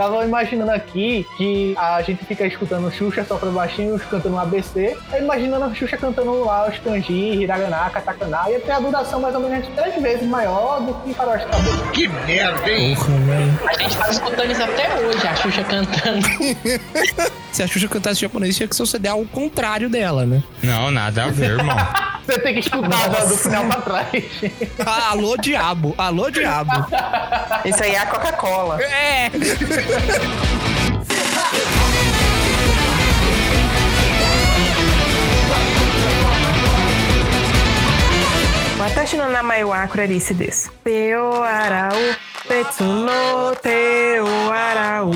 Tava imaginando aqui que a gente fica escutando Xuxa, sopra baixinho, cantando um ABC. Aí imaginando a Xuxa cantando lá os kanji, hiragana, katakana. Ia ter a duração mais ou menos três vezes maior do que Faroeste Caboclo. Porra, velho. A gente tava escutando isso até hoje, a Xuxa cantando. Se a Xuxa cantasse japonês, tinha que ser o CD ao contrário dela, né? Não, nada a ver, irmão. Você tem que escutar do final pra trás. Ah, alô, diabo. Alô, diabo. Isso aí é a Coca-Cola. É. Watashi no namae wa kurarisi desu. Teu arau, tetsu no teu arau.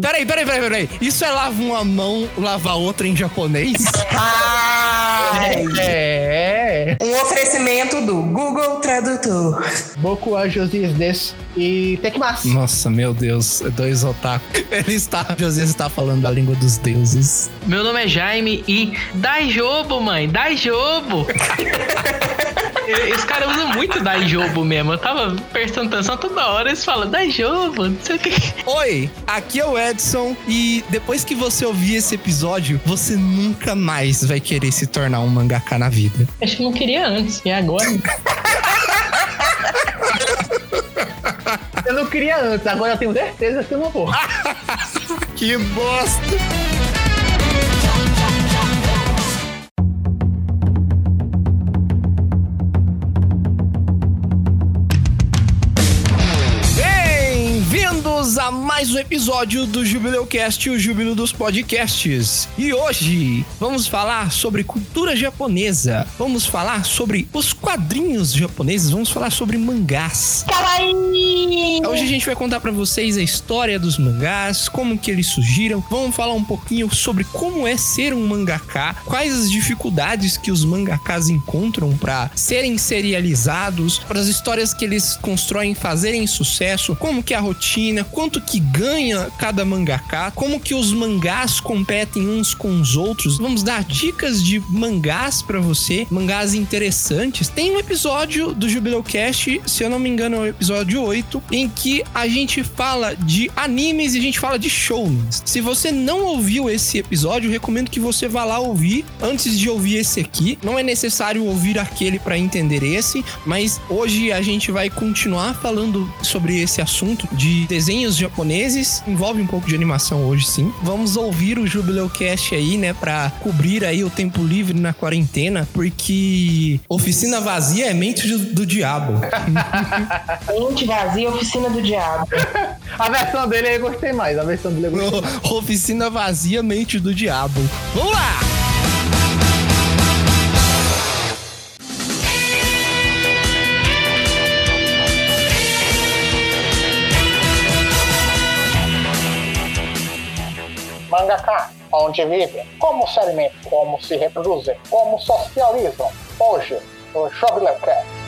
Peraí, peraí, peraí, peraí. Isso é lava uma mão, lava outra em japonês? Ai, É. um oferecimento do Google Tradutor. Boku Josias desu e Tekimasu. Nossa, meu Deus. é Dois otaku. Ele está... José está falando a língua dos deuses. Meu nome é Jaime e dai jobo, mãe, dai jobo. Esse cara usa muito dai jobo mesmo. Eu tava prestando atenção toda hora, eles falam dai jobo, não sei o que. Oi, aqui é o Edson e depois que você ouvir esse episódio, você nunca mais vai querer se tornar um mangaka na vida. Acho que não queria antes, e agora? Eu não queria antes, agora eu tenho certeza que eu não vou. Que bosta! Mais um episódio do Jubileu Cast, o Júbilo dos Podcasts. E hoje vamos falar sobre cultura japonesa, vamos falar sobre os quadrinhos japoneses, vamos falar sobre mangás. Hoje a gente vai contar pra vocês a história dos mangás, como que eles surgiram. Vamos falar um pouquinho sobre como é ser um mangaká, quais as dificuldades que os mangakas encontram pra serem serializados, para as histórias que eles constroem fazerem sucesso, como que é a rotina, quanto que ganha cada mangaká, como que os mangás competem uns com os outros. Vamos dar dicas de mangás pra você, mangás interessantes. Tem um episódio do Jubileu Cast, se eu não me engano, é o episódio 8, em que a gente fala de animes e a gente fala de shounens. Se você não ouviu esse episódio, recomendo que você vá lá ouvir antes de ouvir esse aqui. Não é necessário ouvir aquele para entender esse, mas hoje a gente vai continuar falando sobre esse assunto de desenhos japoneses. Envolve um pouco de animação hoje, sim. Vamos ouvir o Jubileu Cast aí, né, para cobrir aí o tempo livre na quarentena, porque oficina vazia é mente do, do diabo. Mente vazia, oficina do diabo. A versão dele eu gostei mais, a versão dele eu gostei mais. Oficina vazia, mente do diabo. Vamos lá! Mangaka, onde vivem, como se alimentam, como se reproduzem, como socializam. Hoje, o Jubileu Cast.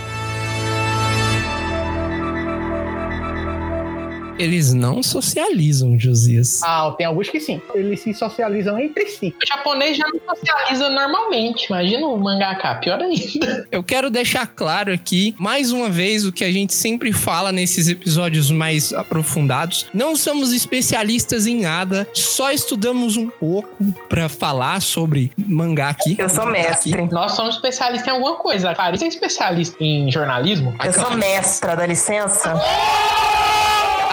Eles não socializam, Josias. Ah, tem alguns que sim. Eles se socializam entre si. O japonês já não socializa normalmente, imagina o mangaka, pior ainda. Eu quero deixar claro aqui, mais uma vez, o que a gente sempre fala nesses episódios mais aprofundados. Não somos especialistas em nada, só estudamos um pouco pra falar sobre mangá aqui. Eu sou mestre. Nós somos especialistas em alguma coisa. A Clarice é especialista em jornalismo. Eu sou mestra, dá licença?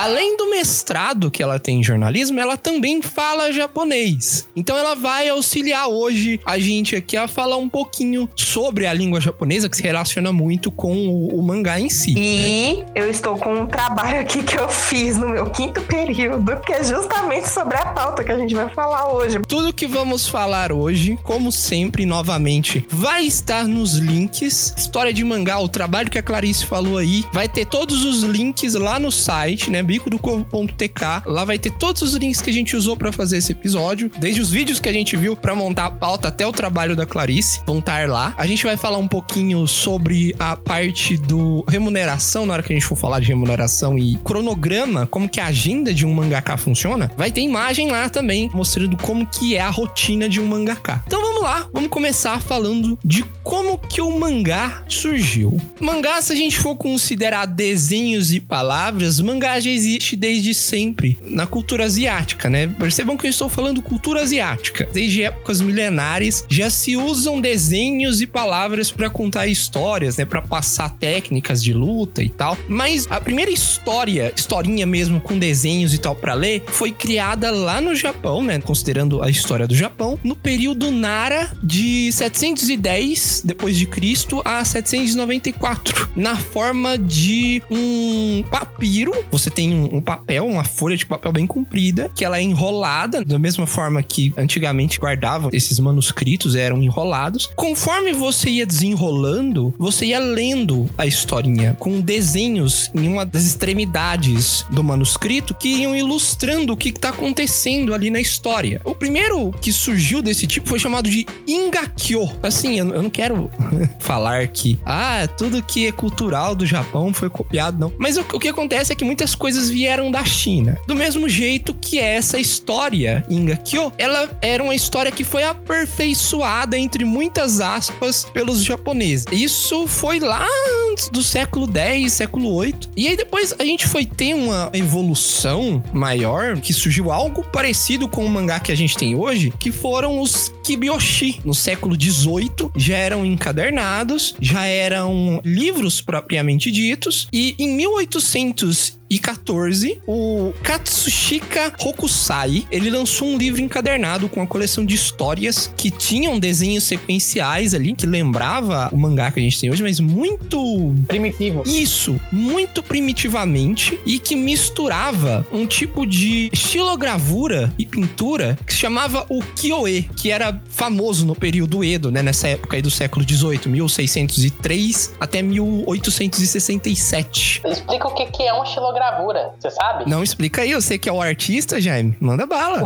Além do mestrado que ela tem em jornalismo, ela também fala japonês. Então ela vai auxiliar hoje a gente aqui a falar um pouquinho sobre a língua japonesa, que se relaciona muito com o, o mangá em si. E eu estou com um trabalho aqui que eu fiz no meu quinto período, que é justamente sobre a pauta que a gente vai falar hoje. Tudo que vamos falar hoje, como sempre, novamente, vai estar nos links. História de mangá, o trabalho que a Clarice falou aí, vai ter todos os links lá no site, né, bicodocorvo.tk. Lá vai ter todos os links que a gente usou pra fazer esse episódio, desde os vídeos que a gente viu pra montar a pauta até o trabalho da Clarice, vão estar lá. A gente vai falar um pouquinho sobre a parte do remuneração, na hora que a gente for falar de remuneração e cronograma, como que a agenda de um mangaka funciona. Vai ter imagem lá também, mostrando como que é a rotina de um mangaka. Então vamos lá, vamos começar falando de como que o mangá surgiu. Mangá, se a gente for considerar desenhos e palavras, mangá já desde sempre na cultura asiática, né? Percebam que eu estou falando cultura asiática. Desde épocas milenares já se usam desenhos e palavras para contar histórias, né? Para passar técnicas de luta e tal. Mas a primeira história, historinha mesmo com desenhos e tal para ler, foi criada lá no Japão, né? Considerando a história do Japão, no período Nara de 710 depois de Cristo a 794, na forma de um papiro. Você tem um, papel, uma folha de papel bem comprida, que ela é enrolada da mesma forma que antigamente guardavam esses manuscritos, eram enrolados. Conforme você ia desenrolando, você ia lendo a historinha com desenhos em uma das extremidades do manuscrito que iam ilustrando o que está acontecendo ali na história. O primeiro que surgiu desse tipo foi chamado de Ingakyo. Assim, eu, eu não quero falar que, ah, tudo que é cultural do Japão foi copiado, não. Mas o, o que acontece é que muitas coisas vieram da China. Do mesmo jeito que essa história, Ingakyo, ela era uma história que foi aperfeiçoada, entre muitas aspas, pelos japoneses. Isso foi lá antes do século 10, século 8. E aí depois a gente foi ter uma evolução maior, que surgiu algo parecido com o mangá que a gente tem hoje, que foram os Kibyoshi. No século 18 já eram encadernados, já eram livros propriamente ditos, e em 1800 e 14, o Katsushika Hokusai, ele lançou um livro encadernado com uma coleção de histórias que tinham desenhos sequenciais ali, que lembrava o mangá que a gente tem hoje, mas muito Primitivo. isso, muito primitivamente e que misturava um tipo de estilogravura e pintura que se chamava o Kyoe, que era famoso no período Edo, né, nessa época aí do século 18, 1603 até 1867. Explica o que que é um estilogravura, você sabe? Não explica aí, eu sei que é o artista, Jaime. Manda bala.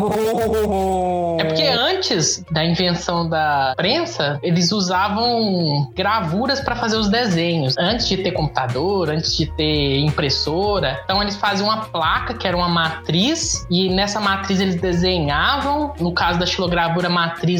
É porque antes da invenção da prensa, eles usavam gravuras para fazer os desenhos. Antes de ter computador, antes de ter impressora. Então eles faziam uma placa que era uma matriz e nessa matriz eles desenhavam. No caso da xilogravura, a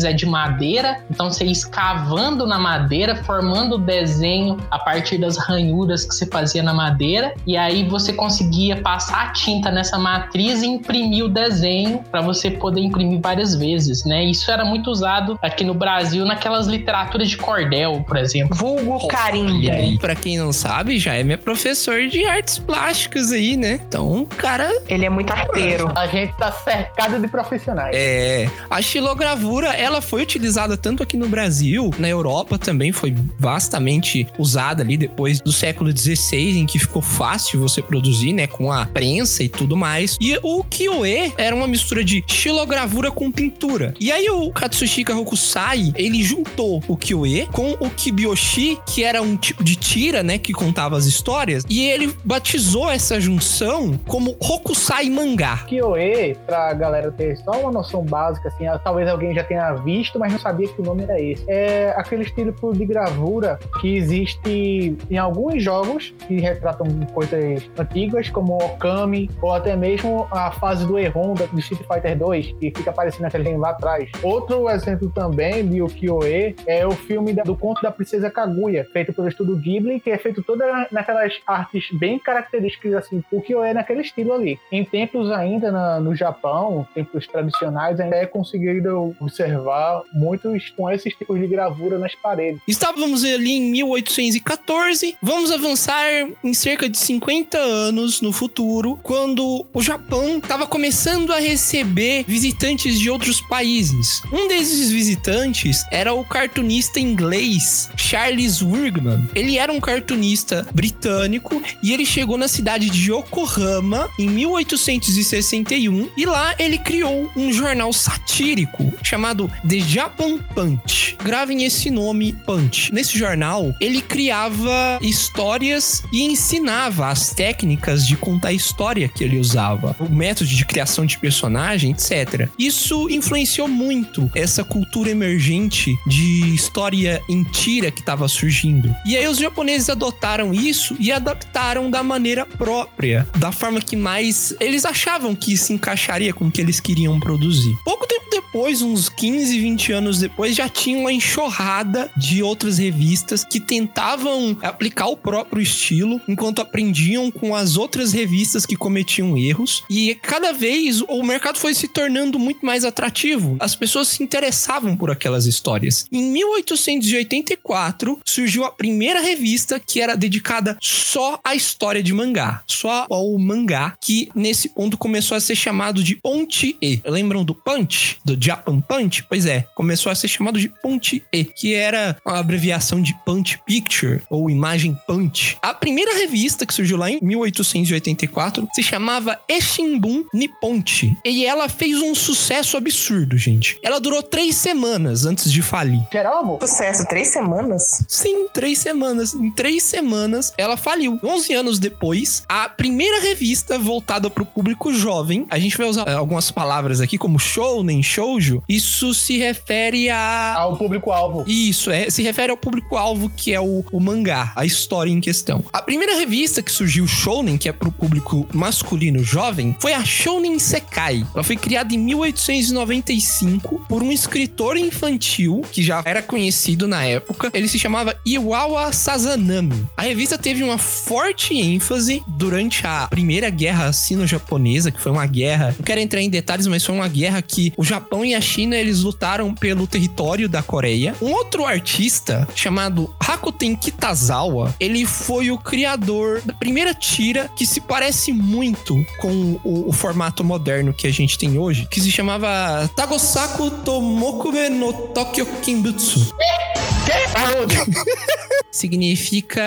é de madeira. Então você ia escavando na madeira, formando o desenho a partir das ranhuras que você fazia na madeira. E aí você conseguia passar a tinta nessa matriz e imprimir o desenho para você poder imprimir várias vezes, né? Isso era muito usado aqui no Brasil naquelas literaturas de cordel, por exemplo. Vulgo carimbo. pra quem não sabe, Jaime é professor de artes plásticas aí, né? Então, o cara Ele é muito arteiro. A gente tá cercado de profissionais. É, a xilogravura, ela foi utilizada tanto aqui no Brasil, na Europa também foi vastamente usada ali depois do século XVI, em que ficou fácil você produzir, né, com a prensa e tudo mais. E o Kyoe era uma mistura de xilogravura com pintura. E aí o Katsushika Hokusai, ele juntou o Kyoe com o Kibyoshi, que era um tipo de tira, né, que contava as histórias, e ele batizou essa junção como Hokusai Mangá. Kyoe, pra galera ter só uma noção básica, assim, talvez alguém já tenha visto, mas não sabia que o nome era esse. É aquele estilo de gravura que existe em alguns jogos que retratam coisas antigas, como Okami, ou até mesmo a fase do Erron da- do Street Fighter 2, que fica aparecendo aquele desenho lá atrás. Outro exemplo também de Kyoe é o filme do conto da Princesa Kaguya, feito pelo estúdio Ghibli, que é feito toda naquelas artes bem características, assim, é naquele estilo ali. Em templos ainda na- no Japão, templos tradicionais, ainda é conseguido observar muitos com esses tipos de gravura nas paredes. Estávamos ali em 1814. Vamos avançar em cerca de 50 anos no futuro, quando o Japão estava começando a receber visitantes de outros países. Um desses visitantes era o cartunista inglês Charles Wigman. Ele era um cartunista britânico e ele chegou na cidade de Yokohama em 1861 e lá ele criou um jornal satírico chamado The Japan Punch. Gravem esse nome, Punch. Nesse jornal, ele criava histórias e ensinava as técnicas de contar história que ele usava, o método de criação de personagem, etc. Isso influenciou muito essa cultura emergente de história em tira que estava surgindo. E aí os japoneses adotaram isso e adaptaram da maneira própria, da forma que mais eles achavam que se encaixaria com o que eles queriam produzir. Pouco tempo depois, uns 15, 20 anos depois, já tinha uma enxurrada de outras revistas que tentavam aplicar o próprio estilo enquanto aprendiam com as outras revistas que cometiam erros. E cada vez o mercado foi se tornando muito mais atrativo. As pessoas se interessavam por aquelas histórias. Em 1884 surgiu a primeira revista que era dedicada só à história de mangá, só ao mangá, que nesse ponto começou a ser chamado de Ponte E. Lembram do Punch? Do Japan Punch? Pois é, começou a ser chamado de Ponte E, que era uma abreviação de Punch Picture ou Imagem Punch. A primeira revista que surgiu lá em 1884 se chamava Eshinbun Nipponchi e ela fez um sucesso absurdo, gente. Ela durou três semanas antes de falir. Geral, Sucesso, três semanas? Sim, três semanas. Em três semanas, ela faliu. 11 anos depois, a primeira revista voltada para o público jovem, a gente vai usar eh, algumas palavras aqui, como shounen, shoujo. Isso se refere a... ao público-alvo. Isso, é, se refere ao público-alvo que é o, o mangá, a história em questão. A primeira revista que surgiu shounen, que é pro público masculino jovem, foi a Shounen Sekai. Ela foi criada em 1895 por um escritor infantil que já era conhecido na época. Ele se chamava Iwawa Sazanami. A revista teve uma forte ênfase durante a Primeira Guerra Sino-Japonesa, que foi uma guerra. Não quero entrar em detalhes, mas foi uma guerra que o Japão e a China eles lutaram pelo território da Coreia. Um outro artista chamado Rakuten Kitazawa, ele foi o criador da primeira tira que se parece muito com o, o formato moderno que a gente tem hoje, que se chamava Tagosaku Tomokube no Tokyo Kimbutsu. Significa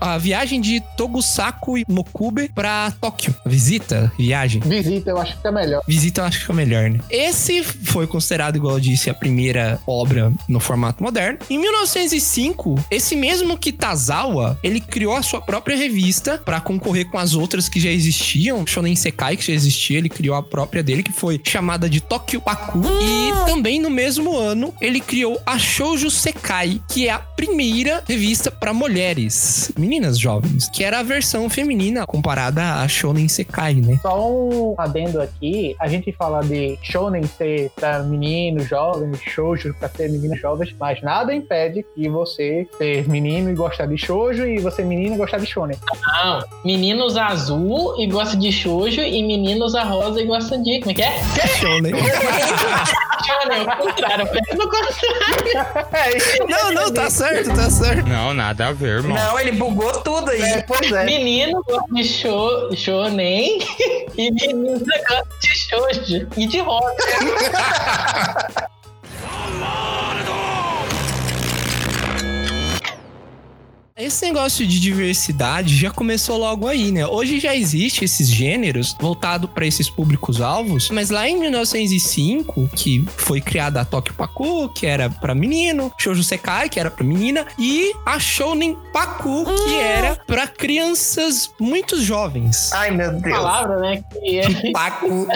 a viagem de Togusaku e Mokube pra Tóquio. Visita, viagem. Visita, eu acho que é melhor. Visita eu acho que é melhor, né? Esse foi considerado, igual eu disse, a primeira obra no formato moderno. Em 1905, esse mesmo Kitazawa, ele criou a sua própria revista para concorrer com as outras que já existiam. Shonen Sekai, que já existia, ele criou a própria dele, que foi chamada de Tokyo Paku. E também no mesmo ano, ele criou a Shoujo Sekai, que é a primeira revista para mulheres, meninas jovens, que era a versão feminina comparada a Shonen Sekai, né? Só um adendo aqui, a gente fala de shonen ser pra meninos jovens, shoujo pra ser meninas jovens, mas nada impede que você ser menino e gostar de shoujo e você menina e gostar de shonen. Não, meninos azul e gosta de shoujo e meninos a rosa e gosta de. Como é que é? Shonen. Shonen, o contrário, pensa no contrário. não, não, tá certo, tá certo. Não, nada a ver, irmão. Não, ele bugou tudo aí. pois é. Menino gosta de show, shonen e menina gosta de shoujo e de rosa. Esse negócio de diversidade já começou logo aí, né? Hoje já existe esses gêneros voltado para esses públicos alvos, mas lá em 1905, que foi criada a Tokyo Paku, que era para menino, Shoujo Sekai, que era para menina, e a Shounen Paku, que era para crianças muito jovens. Ai, meu Deus. Palavra, né? Que é Paku.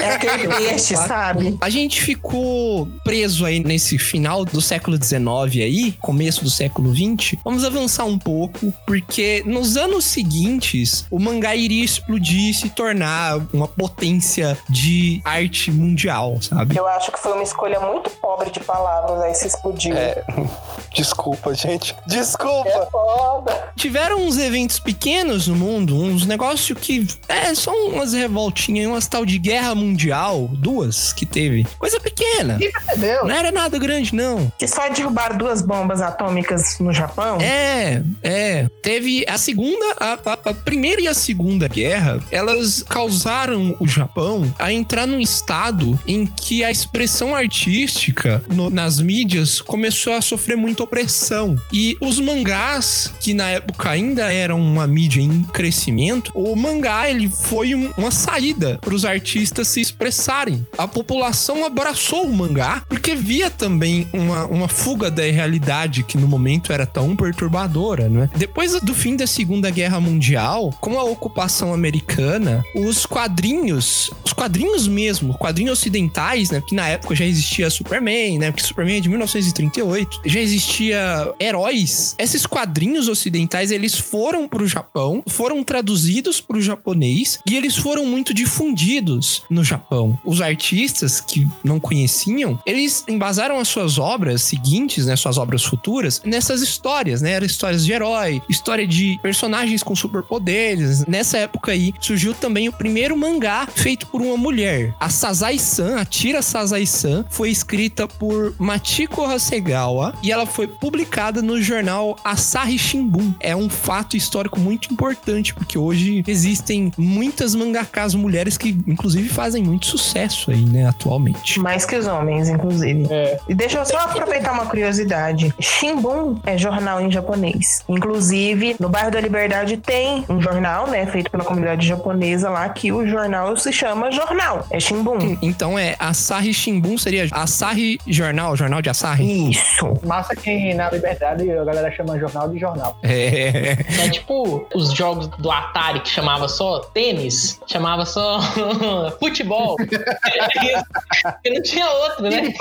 É aquele peixe, sabe? A gente ficou preso aí nesse final do século XIX aí, começo do século XX. Vamos avançar um pouco, porque nos anos seguintes, o mangá iria explodir e se tornar uma potência de arte mundial, sabe? Eu acho que foi uma escolha muito pobre de palavras aí se explodiu. Desculpa, gente. Desculpa. Foda! Tiveram uns eventos pequenos no mundo, uns negócios que é só umas revoltinhas, umas tal de guerra mundial, duas que teve. Coisa pequena. Entendeu? Não era nada grande, não. Que só derrubaram duas bombas atômicas no Japão. É, É, é. Teve a segunda, a, a, a primeira e a segunda guerra, elas causaram o Japão a entrar num estado em que a expressão artística no- nas mídias começou a sofrer muita opressão. E os mangás, que na época ainda eram uma mídia em crescimento, o mangá ele foi um- uma saída para os artistas se expressarem. A população abraçou o mangá porque via também uma, uma fuga da realidade que no momento era tão perturbadora, né? Depois do fim da Segunda Guerra Mundial, com a ocupação americana, os quadrinhos, os quadrinhos mesmo, quadrinhos ocidentais, né? Que na época já existia Superman, né? Porque Superman é de 1938, já existia heróis. Esses quadrinhos ocidentais, eles foram pro Japão, foram traduzidos pro japonês e eles foram muito difundidos no Japão. Os artistas que não conheciam, eles embasaram as suas obras seguintes, né, suas obras futuras, nessas histórias, né? Eram histórias de herói, história de personagens com superpoderes. Nessa época aí, surgiu também o primeiro mangá feito por uma mulher. A Sazai-san, a Tira Sazai-san, foi escrita por Machiko Hasegawa e ela foi publicada no jornal Asahi Shimbun. É um fato histórico muito importante, porque hoje existem muitas mangakas mulheres que, inclusive, fazem muito sucesso aí, né, atualmente. Mais que os homens, inclusive. É. E deixa eu só aproveitar uma curiosidade. Shimbun é jornal em japonês. Inclusive, no bairro da Liberdade tem um jornal, né, feito pela comunidade japonesa lá, que o jornal se chama Jornal. É Shimbun. Então é Asahi Shimbun seria Asahi Jornal, Jornal de Asahi. Isso. Massa que na Liberdade a galera chama jornal de jornal. É. É tipo os jogos do Atari que chamava só tênis, chamava só futebol. Porque não tinha outro, né?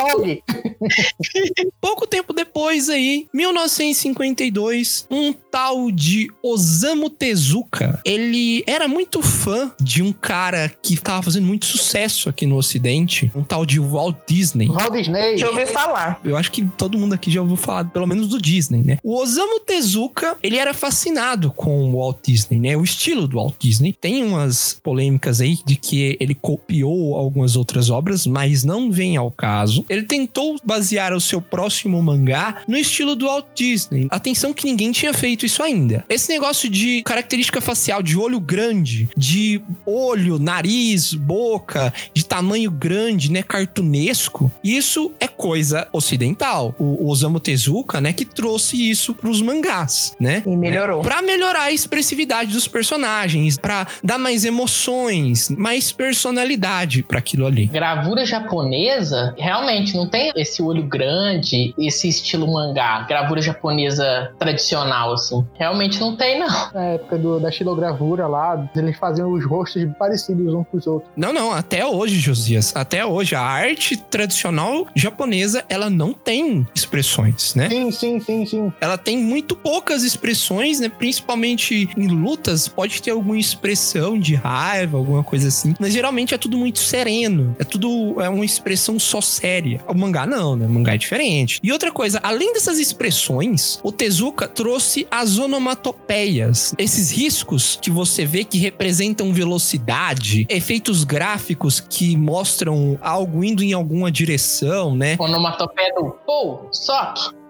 Pouco tempo depois aí, 1952, um tal de Osamu Tezuka, ele era muito fã de um cara que tava fazendo muito sucesso aqui no ocidente, um tal de Walt Disney. Walt Disney. Deixa eu ouvir falar. Eu acho que todo mundo aqui já ouviu falar, pelo menos do Disney, né? O Osamu Tezuka, ele era fascinado com o Walt Disney, né? O estilo do Walt Disney. Tem umas polêmicas aí de que ele copiou algumas outras obras, mas não vem ao caso. Ele tentou basear o seu próximo mangá no estilo do Walt Disney. Atenção que ninguém tinha feito isso ainda. Esse negócio de característica facial, de olho grande, de olho, nariz, boca, de tamanho grande, né, cartunesco, isso é coisa ocidental. O Osamu Tezuka, né, que trouxe isso pros mangás, né? E melhorou. Pra melhorar a expressividade dos personagens, pra dar mais emoções, mais personalidade pra aquilo ali. Gravura japonesa, realmente não tem esse olho grande, esse estilo mangá. Gravura japonesa tradicional, assim. Realmente não tem, não. Na época do- da xilogravura lá, eles faziam os rostos parecidos uns com os outros. Não, não, até hoje, Josias, até hoje, a arte tradicional japonesa, ela não tem expressões, né? Sim, sim, sim, sim. Ela tem muito poucas expressões, né? Principalmente em lutas, pode ter alguma expressão de raiva, alguma coisa assim. Mas geralmente é tudo muito sereno. É tudo é uma expressão só séria. O mangá não, né? O mangá é diferente. E outra coisa, além dessas expressões, o Tezuka trouxe as onomatopeias. Esses riscos que você vê que representam velocidade, efeitos gráficos que mostram algo indo em alguma direção, né? Onomatopeia do pô, soque.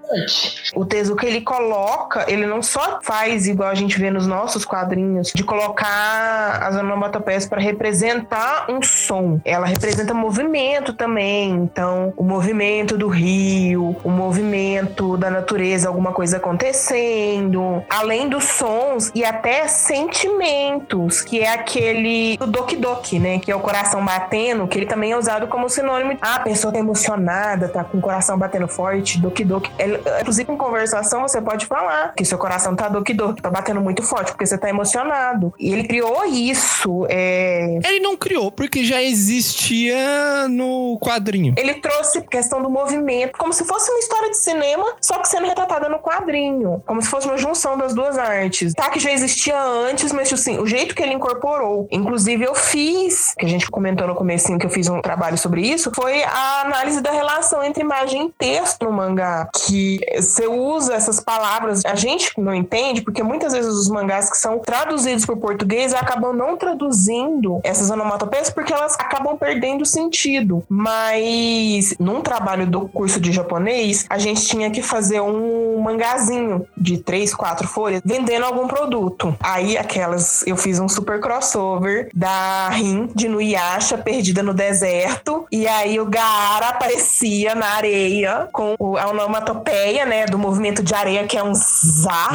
O Tezuka, ele coloca, ele não só faz igual a gente vê nos nossos quadrinhos, de colocar as onomatopeias para representar um som. Ela representa movimento também. Então, o movimento do rio, o movimento da natureza, alguma coisa acontecendo, além dos sons e até sentimentos, que é aquele do Doki Doki, né? Que é o coração batendo, que ele também é usado como sinônimo. Ah, a pessoa tá emocionada, tá com o coração batendo forte, Doki Doki. Ele- inclusive, em conversação, você pode falar que seu coração tá Doki Doki, tá batendo muito forte, porque você tá emocionado. E ele criou isso. é, Ele não criou porque já existia no quadrinho. Ele trouxe questão do movimento, como se fosse uma história de cinema, só que sendo retratada no quadrinho. Como se fosse uma junção das duas artes. Tá que já existia antes, mas assim, o jeito que ele incorporou. Inclusive, eu fiz, que a gente comentou no comecinho que eu fiz um trabalho sobre isso, foi a análise da relação entre imagem e texto no mangá. Que que você usa essas palavras, a gente não entende, porque muitas vezes os mangás que são traduzidos para o português acabam não traduzindo essas onomatopeias porque elas acabam perdendo sentido. Mas num trabalho do curso de japonês, a gente tinha que fazer um mangazinho de três, quatro folhas vendendo algum produto. Aí aquelas, eu fiz um super crossover da Rin de Nuyasha perdida no deserto e aí o Gaara aparecia na areia com a onomatopeia, né, do movimento de areia que é um zá.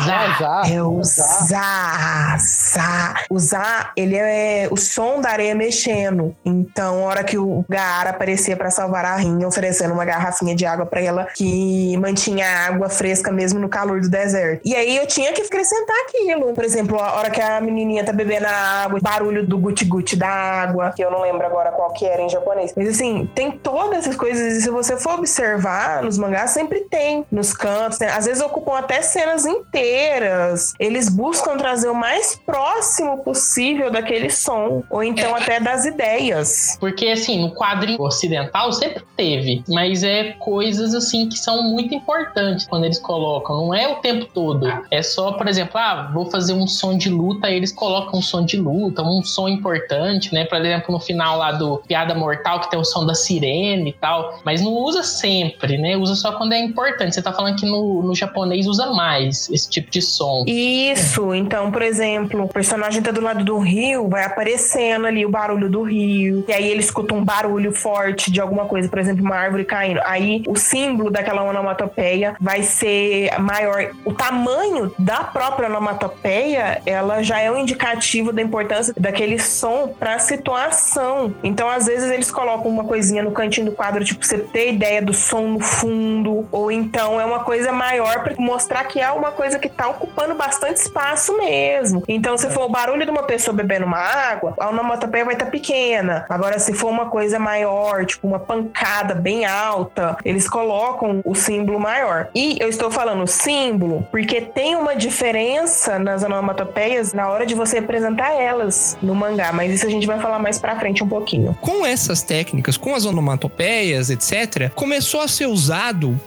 É o zá, zá. O zá, ele é o som da areia mexendo. Então, a hora que o Gaara aparecia para salvar a Rin, oferecendo uma garrafinha de água para ela que mantinha a água fresca mesmo no calor do deserto. E aí eu tinha que acrescentar aquilo. Por exemplo, a hora que a menininha tá bebendo a água, barulho do guti-guti da água, que eu não lembro agora qual que era em japonês. Mas assim, tem todas essas coisas e se você for observar nos mangás, sempre tem nos cantos. Né? Às vezes ocupam até cenas inteiras. Eles buscam trazer o mais próximo possível daquele som, ou então até das ideias. Porque, assim, no quadrinho ocidental sempre teve, mas é coisas, assim, que são muito importantes quando eles colocam. Não é o tempo todo. É só, por exemplo, ah, vou fazer um som de luta, aí eles colocam um som de luta, um som importante, né? Por exemplo, no final lá do Piada Mortal, que tem o som da sirene e tal. Mas não usa sempre, né? Usa só quando é importante. Você tá falando que no, no japonês usa mais esse tipo de som. Isso, então, por exemplo, o personagem tá do lado do rio, vai aparecendo ali o barulho do rio, e aí ele escuta um barulho forte de alguma coisa, por exemplo, uma árvore caindo. Aí o símbolo daquela onomatopeia vai ser maior. O tamanho da própria onomatopeia, ela já é um indicativo da importância daquele som para a situação. Então, às vezes, eles colocam uma coisinha no cantinho do quadro, tipo, você ter ideia do som no fundo, ou então é uma coisa maior para mostrar que é uma coisa que tá ocupando bastante espaço mesmo. Então, se for o barulho de uma pessoa bebendo uma água, a onomatopeia vai estar tá pequena. Agora, se for uma coisa maior, tipo uma pancada bem alta, eles colocam o símbolo maior. E eu estou falando símbolo porque tem uma diferença nas onomatopeias na hora de você apresentar elas no mangá, mas isso a gente vai falar mais pra frente um pouquinho. Com essas técnicas, com as onomatopeias, etc., começou a ser usado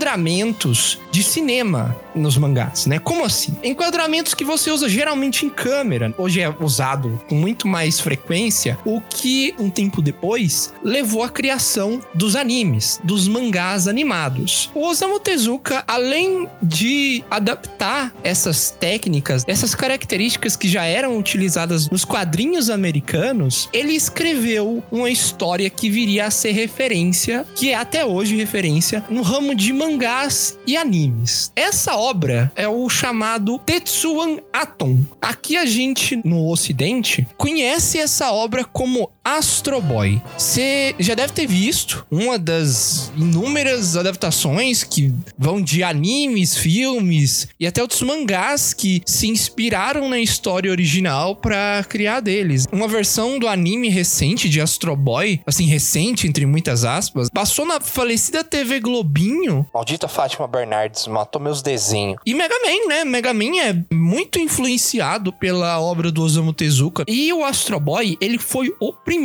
enquadramentos de cinema nos mangás, né? Como assim? Enquadramentos que você usa geralmente em câmera. Hoje é usado com muito mais frequência, o que um tempo depois levou à criação dos animes, dos mangás animados. O Osamu Tezuka, além de adaptar essas técnicas, essas características que já eram utilizadas nos quadrinhos americanos, ele escreveu uma história que viria a ser referência, que é até hoje referência, no ramo de mangás e animes. Essa obra é o chamado Tetsuan Atom. Aqui a gente, no ocidente, conhece essa obra como Astro Boy. Você já deve ter visto uma das inúmeras adaptações que vão de animes, filmes e até outros mangás que se inspiraram na história original para criar deles. Uma versão do anime recente de Astro Boy, assim, recente entre muitas aspas, passou na falecida TV Globinho. Maldita Fátima Bernardes matou meus desenhos. E Mega Man, né? Mega Man é muito influenciado pela obra do Osamu Tezuka. E o Astro Boy, ele foi o primeiro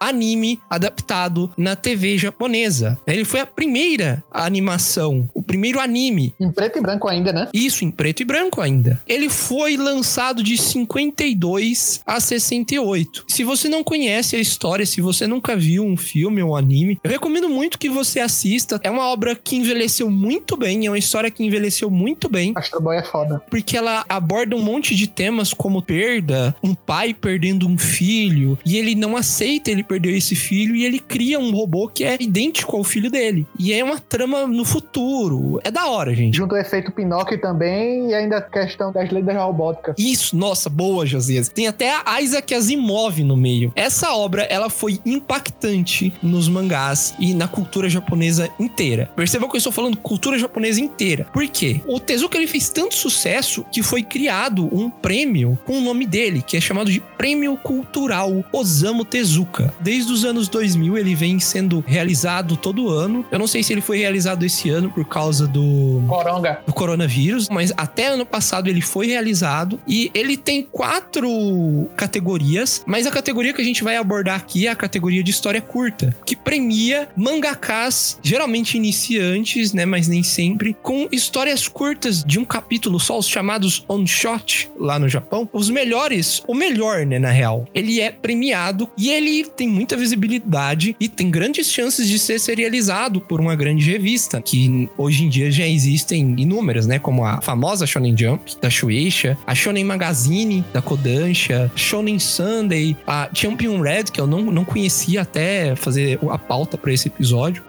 anime adaptado na TV japonesa. Ele foi a primeira animação, o primeiro anime. Em preto e branco ainda, né? Isso, em preto e branco ainda. Ele foi lançado de 52 a 68. Se você não conhece a história, se você nunca viu um filme ou um anime, eu recomendo muito que você assista. É uma obra que envelheceu muito bem, é uma história que envelheceu muito bem. Astro Boy é foda. Porque ela aborda um monte de temas como perda, um pai perdendo um filho, e ele não aceita ele perder esse filho e ele cria um robô que é idêntico ao filho dele. E é uma trama no futuro. É da hora, gente. Junto o efeito Pinóquio também e ainda a questão das leis da robótica. Isso, nossa, boa, Josias. Tem até a Isaac Asimov no meio. Essa obra, ela foi impactante nos mangás e na cultura japonesa inteira. Percebam que eu estou falando cultura japonesa inteira. Por quê? O Tezuka ele fez tanto sucesso que foi criado um prêmio com o nome dele, que é chamado de Prêmio Cultural Osamu Tezuka. Desde os anos 2000 ele vem sendo realizado todo ano. Eu não sei se ele foi realizado esse ano por causa do, Coronga. do coronavírus, mas até ano passado ele foi realizado e ele tem quatro categorias, mas a categoria que a gente vai abordar aqui é a categoria de história curta, que premia mangakas, geralmente iniciantes, né, mas nem sempre, com histórias curtas de um capítulo só, os chamados on-shot lá no Japão. Os melhores, o melhor, né, na real. Ele é premiado e ele tem muita visibilidade e tem grandes chances de ser serializado por uma grande revista, que hoje em dia já existem inúmeras, né, como a famosa Shonen Jump, da Shueisha, a Shonen Magazine, da Kodansha, Shonen Sunday, a Champion Red, que eu não, não conhecia até fazer a pauta para esse episódio.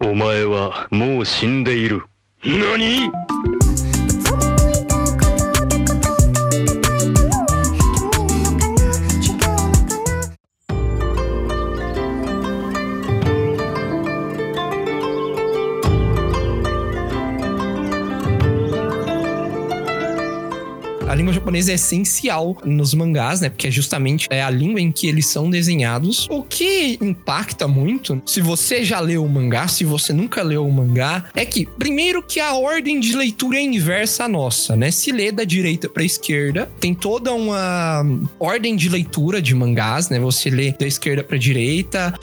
お前はもう死んでいる。何 língua japonesa é essencial nos mangás, né? Porque é justamente é a língua em que eles são desenhados. O que impacta muito, se você já leu o mangá, se você nunca leu o mangá, é que, primeiro, que a ordem de leitura é inversa à nossa, né? Se lê da direita pra esquerda, tem toda uma ordem de leitura de mangás, né? Você lê da esquerda pra direita.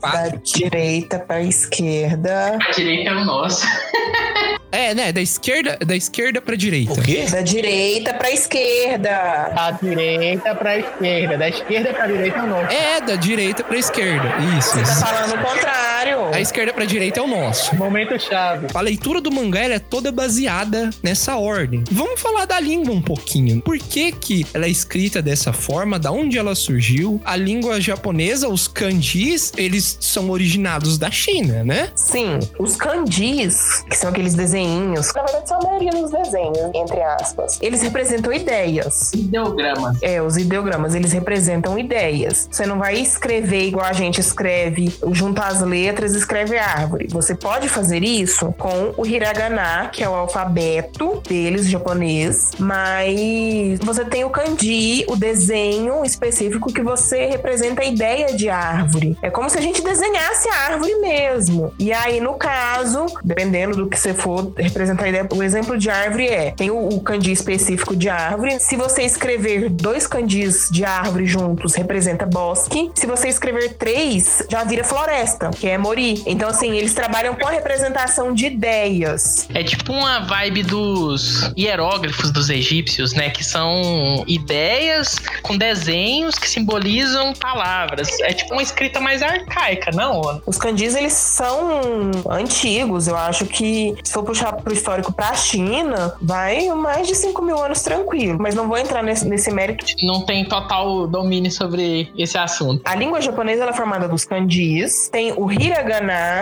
Da direita pra esquerda. A direita é o nosso. É, né? Da esquerda, da esquerda pra direita. O quê? Da direita pra esquerda. Da direita pra esquerda. Da esquerda pra direita o nosso. É, da direita pra esquerda. Isso. Você tá isso. falando o contrário. Da esquerda pra direita é o nosso. Momento chave. A leitura do mangá ela é toda baseada nessa ordem. Vamos falar da língua um pouquinho. Por que, que ela é escrita dessa forma? Da onde ela surgiu? A língua japonesa, os kanjis, eles são originados da China, né? Sim, os kanjis, que são aqueles desenhinhos, na verdade são a maioria dos desenhos, entre aspas, eles representam ideias. Ideograma. É, os ideogramas, eles representam ideias. Você não vai escrever igual a gente escreve, junta as letras e escreve árvore. Você pode fazer isso com o hiragana, que é o alfabeto deles, japonês, mas você tem o kanji, o desenho específico que você representa a ideia de árvore. É como se a gente desenhasse a árvore mesmo. E aí, no caso, dependendo do que você for representar a ideia, o exemplo de árvore é: tem o, o kanji específico de árvore. Se você escrever dois kanjis de árvore juntos, representa bosque. Se você escrever três, já vira floresta, que é mori. Então, assim, eles trabalham com a representação de ideias. É tipo uma vibe dos hieróglifos dos egípcios, né? Que são ideias com desenhos que simbolizam palavras. É tipo uma escrita mais arcaica, não? Os kanjis, eles são antigos. Eu acho que, se for puxar pro histórico pra China, vai mais de 5 mil anos tranquilo. Mas não vou entrar nesse, nesse mérito. Não tem total domínio sobre esse assunto. A língua japonesa ela é formada dos kanjis. Tem o hiragana,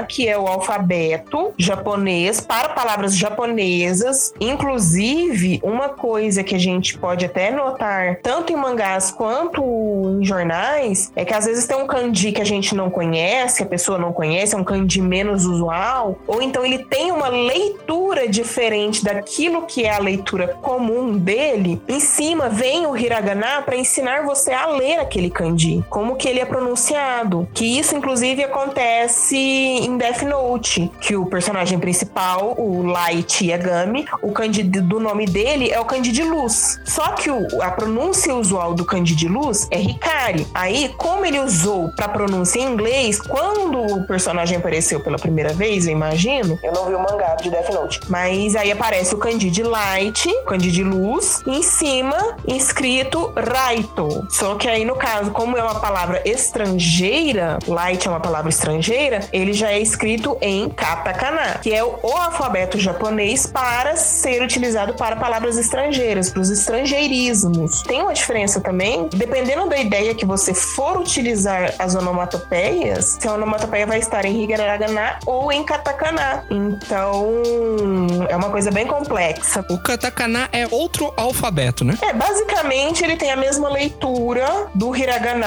que é o alfabeto japonês para palavras japonesas. Inclusive, uma coisa que a gente pode até notar, tanto em mangás quanto em jornais, é que às vezes tem um kanji que a gente não conhece, a pessoa não conhece, é um kanji menos usual, ou então ele tem uma leitura diferente daquilo que é a leitura comum dele. Em cima vem o hiragana para ensinar você a ler aquele kanji, como que ele é pronunciado. Que isso, inclusive, acontece em Death Note, que o personagem principal, o Light Yagami, o kanji do nome dele é o kanji de luz. Só que o- a pronúncia usual do kanji de luz é Hikari. Aí, como ele usou para pronúncia em inglês, quando o personagem apareceu pela primeira vez, eu imagino, eu não vi o mangá de Death Note, mas aí aparece o kanji de light, o kanji de luz, em cima escrito Raito. Só que aí, no caso, como é uma palavra estrangeira, light é uma palavra estrangeira, ele já é escrito em katakana, que é o, o alfabeto japonês para ser utilizado para palavras estrangeiras, para os estrangeirismos. Tem uma diferença também, dependendo da ideia que você for utilizar as onomatopeias, se a onomatopeia vai estar em hiragana ou em katakana. Então, é uma coisa bem complexa. O katakana é outro alfabeto, né? É, basicamente ele tem a mesma leitura do hiragana,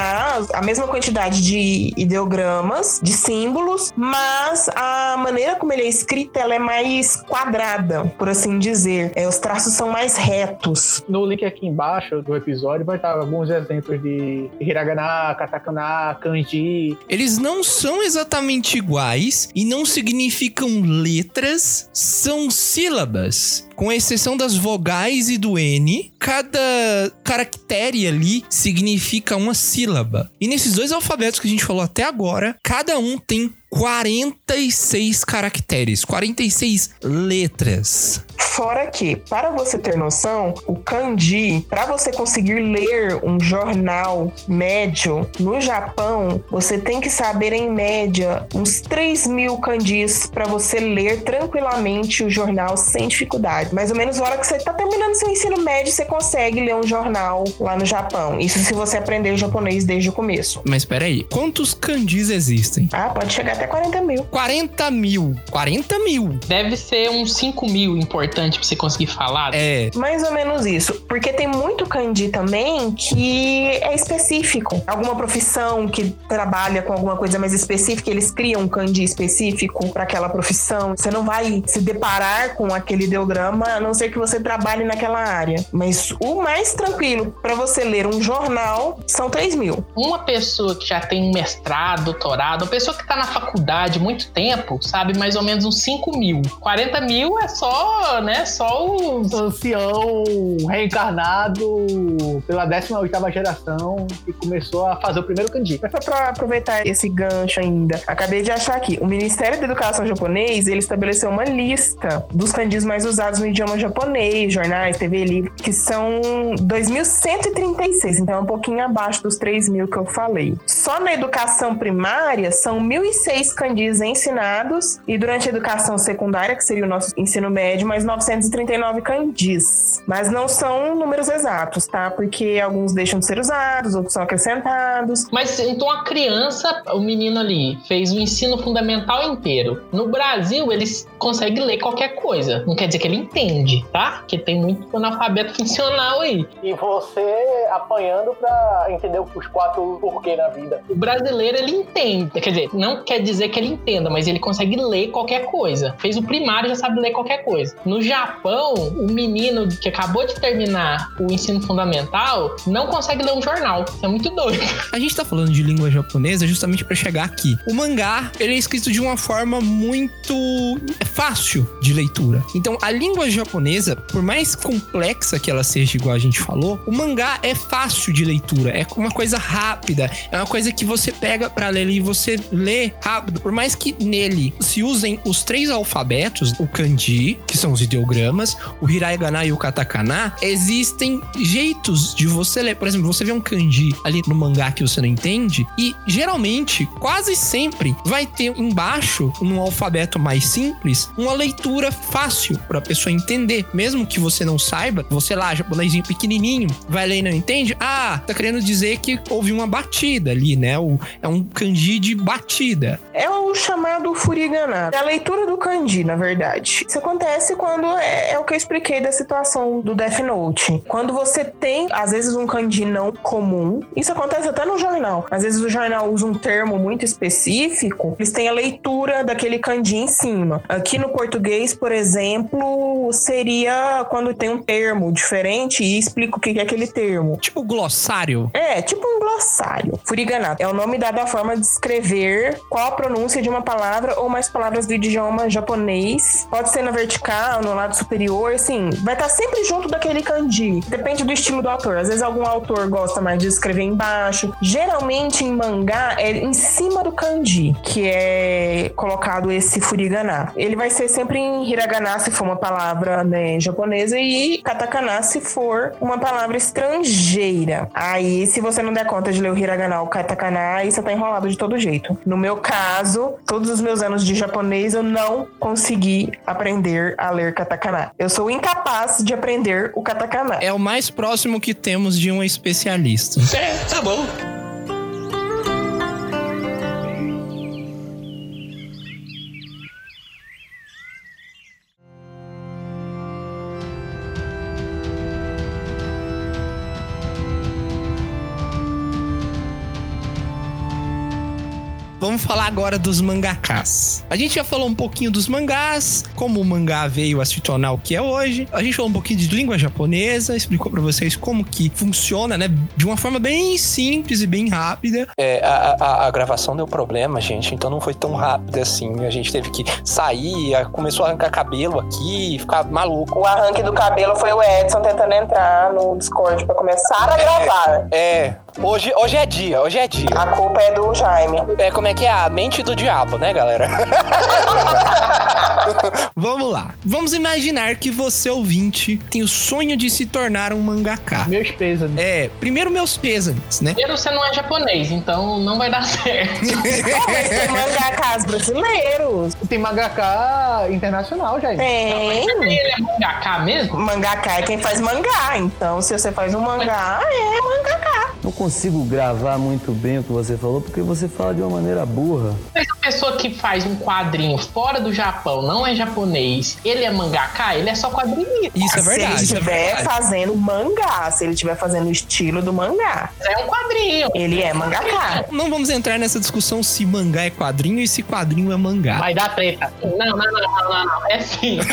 a mesma quantidade de ideogramas, de símbolos, símbolos, mas a maneira como ele é escrito ela é mais quadrada, por assim dizer. É, os traços são mais retos. No link aqui embaixo do episódio vai estar alguns exemplos de hiragana, katakana, kanji. Eles não são exatamente iguais e não significam letras, são sílabas. Com exceção das vogais e do N, cada caractere ali significa uma sílaba. E nesses dois alfabetos que a gente falou até agora, cada um tem 46 caracteres, 46 letras. Fora que, para você ter noção, o kanji, para você conseguir ler um jornal médio no Japão, você tem que saber em média uns 3 mil kanjis para você ler tranquilamente o jornal sem dificuldade. Mais ou menos na hora que você está terminando seu ensino médio, você consegue ler um jornal lá no Japão. Isso se você aprender japonês desde o começo. Mas peraí, quantos kanjis existem? Ah, pode chegar até 40 mil. 40 mil. 40 mil. Deve ser uns 5 mil importante pra você conseguir falar. É. Mais ou menos isso. Porque tem muito kanji também que é específico. Alguma profissão que trabalha com alguma coisa mais específica, eles criam um kanji específico para aquela profissão. Você não vai se deparar com aquele ideograma a não ser que você trabalhe naquela área. Mas o mais tranquilo para você ler um jornal são 3 mil. Uma pessoa que já tem mestrado, doutorado, uma pessoa que tá na faculdade muito tempo, sabe mais ou menos uns 5 mil. 40 mil é só, né? Só o ancião reencarnado pela 18ª geração que começou a fazer o primeiro. Mas só pra aproveitar esse gancho ainda, acabei de achar aqui, o Ministério da Educação japonês, ele estabeleceu uma lista dos kanjis mais usados no idioma japonês, jornais, TV livre, que são 2.136, então é um pouquinho abaixo dos 3 mil que eu falei. Só na educação primária são 1.006 kanjis ensinados e durante a educação secundária, que seria o nosso ensino médio, mais 939 kanjis. Mas não são números exatos, tá? Porque alguns deixam de ser usados, outros são acrescentados. Mas então a criança, o menino ali, fez o ensino fundamental inteiro. No Brasil, eles conseguem ler qualquer coisa. Não quer dizer que ele entende, tá? Porque tem muito analfabeto funcional aí. E você apanhando pra entender os quatro porquê na vida. O brasileiro, ele entende. Quer dizer, não quer dizer que ele entenda, mas ele consegue ler qualquer coisa. Fez o primário já sabe ler qualquer coisa. No Japão, o menino que acabou de terminar o ensino fundamental não consegue ler um jornal. Isso é muito doido. A gente tá falando de língua japonesa justamente para chegar aqui. O mangá, ele é escrito de uma forma muito fácil de leitura. Então, a língua japonesa, por mais complexa que ela seja, igual a gente falou, o mangá é fácil de leitura, é uma coisa rápida, é uma coisa que você pega para ler e você lê rápido. Por mais que nele se usem os três alfabetos, o kanji, que são os ideogramas, o hiragana e o katakana, existem jeitos de você ler. Por exemplo, você vê um kanji ali no mangá que você não entende e geralmente, quase sempre, vai ter embaixo, num alfabeto mais simples, uma leitura fácil para a pessoa entender, mesmo que você não saiba, você lá, japonesinho pequenininho, vai ler e não entende, ah, tá querendo dizer que houve uma batida ali, né? É um kanji de batida. É o chamado furigana. É a leitura do kanji, na verdade. Isso acontece quando é, é o que eu expliquei da situação do Death Note. Quando você tem, às vezes, um kanji não comum, isso acontece até no jornal. Às vezes o jornal usa um termo muito específico, eles têm a leitura daquele kanji em cima. Aqui no português, por exemplo, seria quando tem um termo diferente e explica o que é aquele termo. Tipo glossário. É, tipo um glossário. Furigana é o nome dado à forma de escrever qual a pronúncia de uma palavra ou mais palavras do idioma japonês. Pode ser na vertical, no lado superior, assim, vai estar sempre junto daquele kanji. Depende do estilo do autor. Às vezes algum autor gosta mais de escrever embaixo. Geralmente em mangá é em cima do kanji que é colocado esse furigana. Ele vai ser sempre em hiragana se for uma palavra né, japonesa e katakana se for uma palavra estrangeira. Aí, se você não der conta de ler o hiragana ou katakana, aí você tá enrolado de todo jeito. No meu caso, todos os meus anos de japonês, eu não consegui aprender a ler katakana. Eu sou incapaz de aprender o katakana. É o mais próximo que temos de um especialista. É, tá bom. Falar agora dos mangakas. A gente já falou um pouquinho dos mangás, como o mangá veio a se tornar o que é hoje. A gente falou um pouquinho de língua japonesa, explicou para vocês como que funciona, né? De uma forma bem simples e bem rápida. É, a, a, a gravação deu problema, gente, então não foi tão rápido assim. A gente teve que sair, começou a arrancar cabelo aqui, ficar maluco. O arranque do cabelo foi o Edson tentando entrar no Discord pra começar a gravar. É, hoje, hoje é dia, hoje é dia. A culpa é do Jaime. É como é que é a mente do diabo, né, galera? Vamos lá. Vamos imaginar que você, ouvinte, tem o sonho de se tornar um mangaká. Meus pêsames. É, primeiro meus pêsames, né? Primeiro, você não é japonês, então não vai dar certo. Tem mangakas brasileiros. Tem mangaká internacional, já. Tem. Ele é mangaká mesmo? Mangaká é quem faz mangá. Então, se você faz um mangá, é mangaká. Não consigo gravar muito bem o que você falou, porque você fala de uma maneira burra. Mas a pessoa que faz um quadrinho fora do Japão, não é japonês, ele é mangaká, ele é só quadrinista. Isso é Se ele verdade. é estiver verdade. fazendo mangá, se ele estiver fazendo o estilo do mangá, É um quadrinho. ele é mangaká. Não vamos entrar nessa discussão se mangá é quadrinho e se quadrinho é mangá. Vai dar treta. Não, não, não, não, não, não. É sim.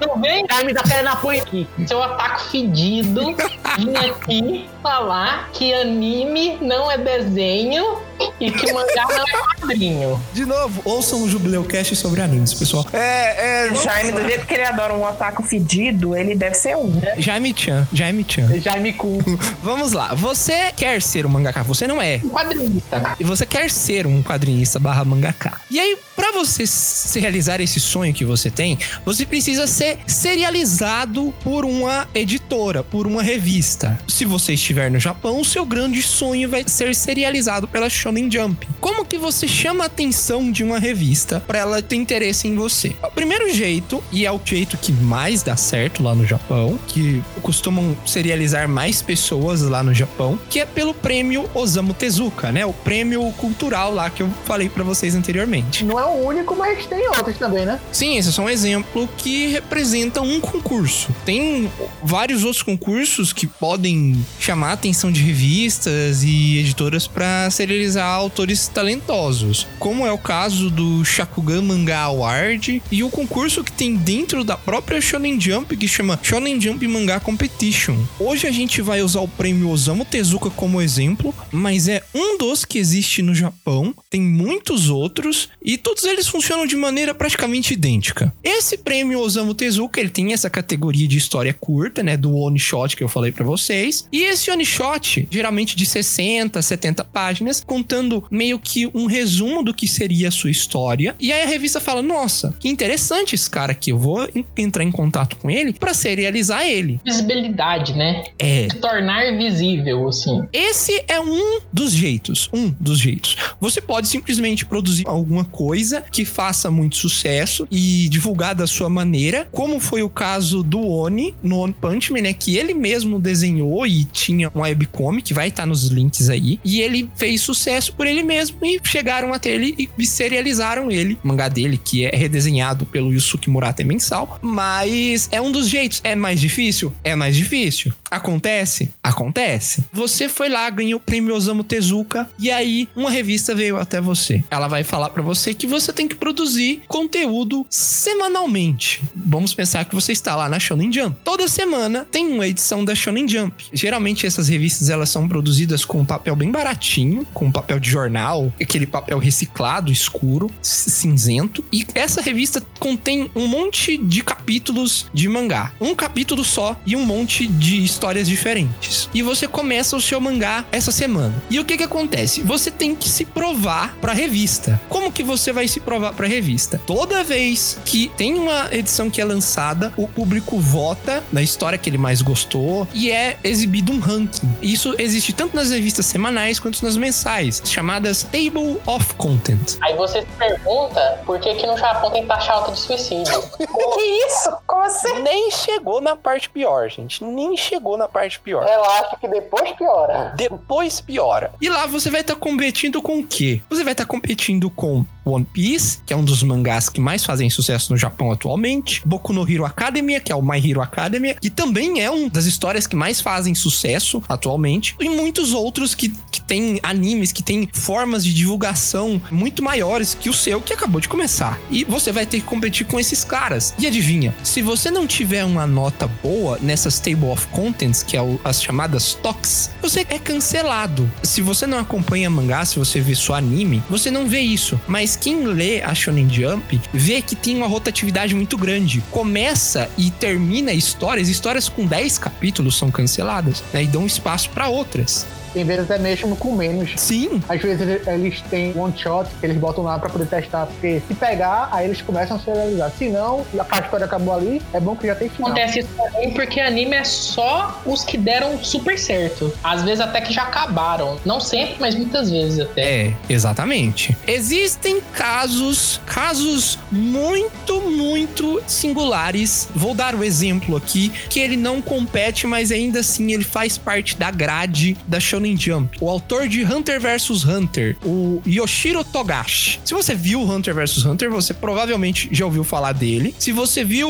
Não vem Jaime da perna põe aqui. seu ataco fedido vir aqui falar que anime não é desenho e que mangá não é quadrinho. De novo, ouçam o Jubileu Cast sobre animes, pessoal. É, é. O Jaime, do jeito que ele adora um ataque fedido, ele deve ser um. né? Jaime-chan, Jaime-chan. Jaime Kun. Vamos lá. Você quer ser um mangaká? Você não é. Um quadrinista. E você quer ser um quadrinista barra mangaká. E aí, pra você se realizar esse sonho que você tem, você precisa ser serializado por uma editora, por uma revista. Se você estiver no Japão, o seu grande sonho vai ser serializado pela Shonen Jump. Como que você chama a atenção de uma revista para ela ter interesse em você? O primeiro jeito, e é o jeito que mais dá certo lá no Japão, que costumam serializar mais pessoas lá no Japão, que é pelo prêmio Osamu Tezuka, né? O prêmio cultural lá que eu falei para vocês anteriormente. Não é o único, mas tem outros também, né? Sim, esse é só um exemplo que representa um concurso. Tem vários outros concursos que podem chamar a atenção de revistas e editoras para serializar autores talentosos, como é o caso do Shakugan Manga Award e o concurso que tem dentro da própria Shonen Jump que chama Shonen Jump Manga Competition. Hoje a gente vai usar o prêmio Osamu Tezuka como exemplo, mas é um dos que existe no Japão, tem muitos outros e todos eles funcionam de maneira praticamente idêntica. Esse prêmio Osamu Tezuka, ele tem essa categoria de história curta, né, do one shot que eu falei pra vocês. E esse one shot, geralmente de 60, 70 páginas, contando meio que um resumo do que seria a sua história. E aí a revista fala: "Nossa, que interessante esse cara aqui, eu vou en- entrar em contato com ele pra serializar ele". Visibilidade, né? É, Se tornar visível, assim. esse é um dos jeitos, um dos jeitos. Você pode simplesmente produzir alguma coisa que faça muito sucesso e divulgar da sua maneira, como foi o caso do Oni no One Punch Man, né, que ele mesmo desenhou e tinha um webcomic, vai estar nos links aí, e ele fez sucesso por ele mesmo e chegaram até ele e serializaram ele, o mangá dele que é redesenhado pelo Yusuke Murata é mensal, mas é um dos jeitos, é mais difícil, é mais difícil. Acontece? Acontece. Você foi lá, ganhou o prêmio Osamu Tezuka e aí uma revista veio até você. Ela vai falar pra você que você tem que produzir conteúdo semanalmente. Vamos pensar que você está lá na Shonen Jump. Toda semana tem uma edição da Shonen Jump. Geralmente essas revistas elas são produzidas com um papel bem baratinho, com um papel de jornal, aquele papel reciclado, escuro, cinzento. E essa revista contém um monte de capítulos de mangá. Um capítulo só e um monte de histórias diferentes. E você começa o seu mangá essa semana. E o que que acontece? Você tem que se provar pra revista. Como que você vai se provar pra revista? Toda vez que tem uma edição que é lançada, o público vota na história que ele mais gostou e é exibido um ranking. Isso existe tanto nas revistas semanais quanto nas mensais, chamadas Table of Content. Aí você se pergunta por que que no Japão tem taxa alta de suicídio. Que isso? Como assim? Nem chegou na parte pior, gente. Nem chegou na parte pior. Relaxa que depois piora. Depois piora. E lá você vai estar competindo com o quê? Você vai estar competindo com One Piece que é um dos mangás que mais fazem sucesso no Japão atualmente, Boku no Hero Academia, que é o My Hero Academia, que também é uma das histórias que mais fazem sucesso atualmente, e muitos outros que, que tem animes, que tem formas de divulgação muito maiores que o seu, que acabou de começar. E você vai ter que competir com esses caras. E adivinha, se você não tiver uma nota boa nessas Table of Contents, que é o, as chamadas TOCs, você é cancelado. Se você não acompanha mangá, se você vê só anime, você não vê isso. Mas quem lê a Shonen Jump vê que tem uma rotatividade muito grande. Começa e termina histórias, histórias com 10 capítulos são canceladas, né? E dão espaço para outras. Tem vezes até mesmo com menos. Sim. Às vezes eles têm one shot que eles botam lá pra poder testar, porque se pegar, aí eles começam a serializar. Se não, a história acabou ali, é bom que já tem final. Acontece isso também porque anime é só os que deram super certo. Às vezes até que já acabaram. Não sempre, mas muitas vezes até. É, exatamente. Existem casos, casos muito, muito singulares. Vou dar o um exemplo aqui, que ele não compete, mas ainda assim ele faz parte da grade da Shonen Jump. O autor de Hunter vs Hunter, o Yoshiro Togashi. Se você viu Hunter vs Hunter, você provavelmente já ouviu falar dele. Se você viu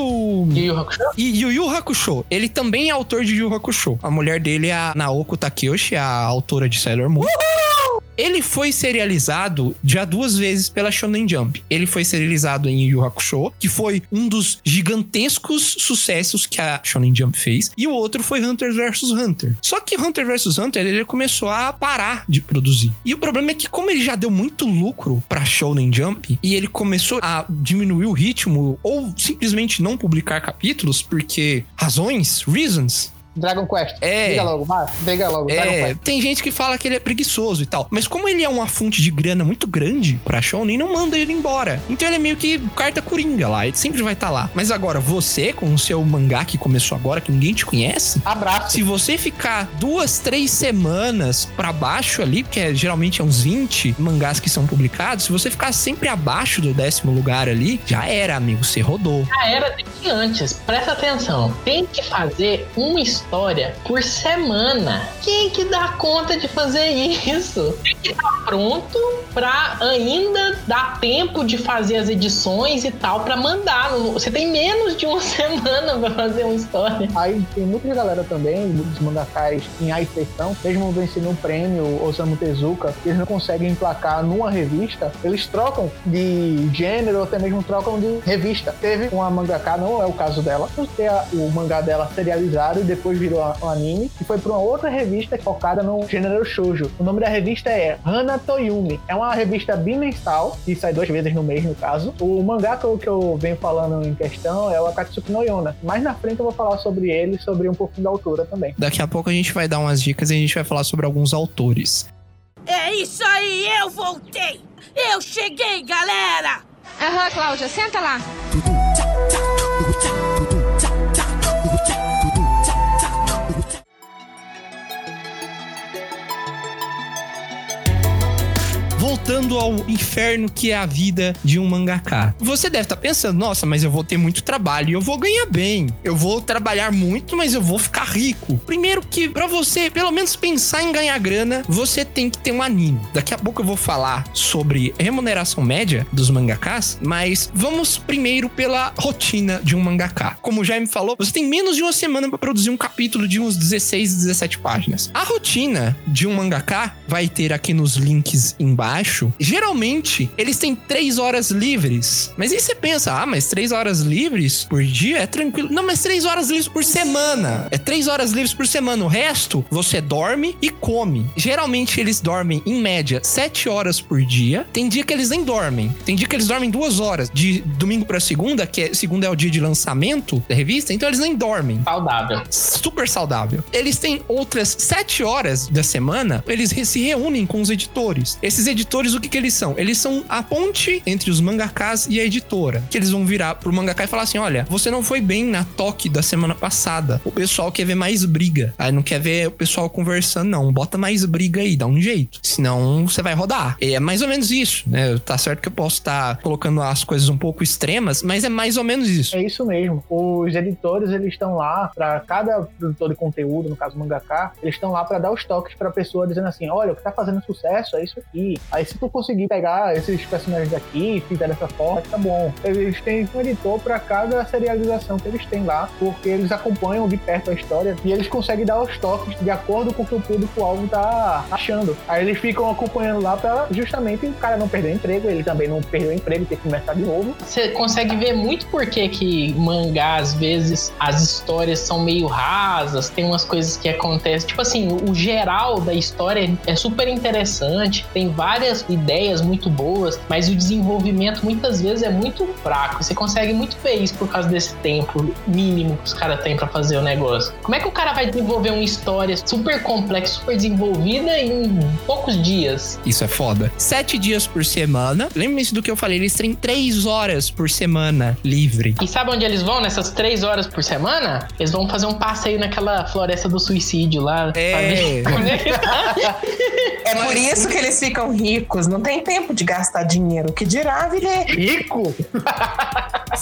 Yu Yu Hakusho, e Yu Yu Hakusho, ele também é autor de Yu Yu Hakusho. A mulher dele é a Naoko Takeyoshi, a autora de Sailor Moon. Uhul! Ele foi serializado já duas vezes pela Shonen Jump. Ele foi serializado em Yu Hakusho, que foi um dos gigantescos sucessos que a Shonen Jump fez, e o outro foi Hunter vs Hunter. Só que Hunter vs Hunter ele começou a parar de produzir. E o problema é que como ele já deu muito lucro para Shonen Jump e ele começou a diminuir o ritmo ou simplesmente não publicar capítulos porque razões, reasons, Dragon Quest. É. Diga logo, Mar. Diga logo. É, tem gente que fala que ele é preguiçoso e tal. Mas como ele é uma fonte de grana muito grande pra Shonen, não manda ele embora. Então ele é meio que carta coringa lá. Ele sempre vai estar tá lá. Mas agora, você, com o seu mangá que começou agora, que ninguém te conhece. Abraço. Se você ficar duas, três semanas pra baixo ali, porque é, geralmente é uns 20 mangás que são publicados, se você ficar sempre abaixo do décimo lugar ali, já era, amigo. Você rodou. Já era desde antes. Presta atenção. Tem que fazer uma história por semana. Quem que dá conta de fazer isso? Tem que estar pronto pra ainda dar tempo de fazer as edições e tal pra mandar. Você tem menos de uma semana pra fazer uma história. Aí tem muita galera também, dos mangakais em A exceção, mesmo vencendo um prêmio Osamu Tezuka, eles não conseguem emplacar numa revista, eles trocam de gênero, ou até mesmo trocam de revista. Teve uma mangaka, não é o caso dela, ter o mangá dela serializado e depois virou um anime, e foi para uma outra revista focada no gênero shoujo. O nome da revista é Hana Toyumi. É uma revista bimenstal, que sai duas vezes no mês, no caso. O mangá que eu, que eu venho falando em questão é o Akatsuki no Yona. Mais na frente eu vou falar sobre ele, sobre um pouquinho da autora também. Daqui a pouco a gente vai dar umas dicas e a gente vai falar sobre alguns autores. É isso aí, eu voltei! Eu cheguei, galera! Aham, Cláudia, senta lá. Voltando ao inferno que é a vida de um mangaká. Você deve estar tá pensando, nossa, mas eu vou ter muito trabalho e eu vou ganhar bem. Eu vou trabalhar muito, mas eu vou ficar rico. Primeiro que para você, pelo menos pensar em ganhar grana, você tem que ter um anime. Daqui a pouco eu vou falar sobre remuneração média dos mangakás, mas vamos primeiro pela rotina de um mangaká. Como o Jaime falou, você tem menos de uma semana para produzir um capítulo de uns 16, 17 páginas. A rotina de um mangaká vai ter aqui nos links embaixo baixo, geralmente eles têm três horas livres. Mas aí você pensa, ah, mas três horas livres por dia é tranquilo. Não, mas três horas livres por semana. É três horas livres por semana. O resto, você dorme e come. Geralmente eles dormem, em média, sete horas por dia. Tem dia que eles nem dormem. Tem dia que eles dormem duas horas. De domingo para segunda, que é, segunda é o dia de lançamento da revista, então eles nem dormem. Saudável. Super saudável. Eles têm outras sete horas da semana, eles se reúnem com os editores. Esses editores editores, o que, que eles são? Eles são a ponte entre os mangakás e a editora. Que eles vão virar pro mangaká e falar assim: olha, você não foi bem na toque da semana passada. O pessoal quer ver mais briga. Aí não quer ver o pessoal conversando, não. Bota mais briga aí, dá um jeito. Senão você vai rodar. É mais ou menos isso, né? Tá certo que eu posso estar tá colocando as coisas um pouco extremas, mas é mais ou menos isso. É isso mesmo. Os editores, eles estão lá para cada produtor de conteúdo, no caso mangaká, eles estão lá para dar os toques para pessoa dizendo assim: olha, o que tá fazendo sucesso é isso aqui. Aí se tu conseguir pegar esses personagens aqui e fizer dessa forma, tá bom. Eles têm um editor para cada serialização que eles têm lá, porque eles acompanham de perto a história e eles conseguem dar os toques de acordo com o que o público-alvo tá achando. Aí eles ficam acompanhando lá pra justamente o cara não perder o emprego, ele também não perdeu o emprego, ter que começar de novo. Você consegue ver muito porque que mangá, às vezes, as histórias são meio rasas, tem umas coisas que acontecem. Tipo assim, o geral da história é super interessante, tem várias ideias muito boas, mas o desenvolvimento muitas vezes é muito fraco. Você consegue muito ver isso por causa desse tempo mínimo que os caras têm para fazer o negócio. Como é que o cara vai desenvolver uma história super complexa, super desenvolvida em poucos dias? Isso é foda. Sete dias por semana. Lembre-se do que eu falei, eles têm três horas por semana livre. E sabe onde eles vão nessas três horas por semana? Eles vão fazer um passeio naquela floresta do suicídio lá. É. É por isso que eles ficam ricos. Não tem tempo de gastar dinheiro. O que dirá, viver? Rico?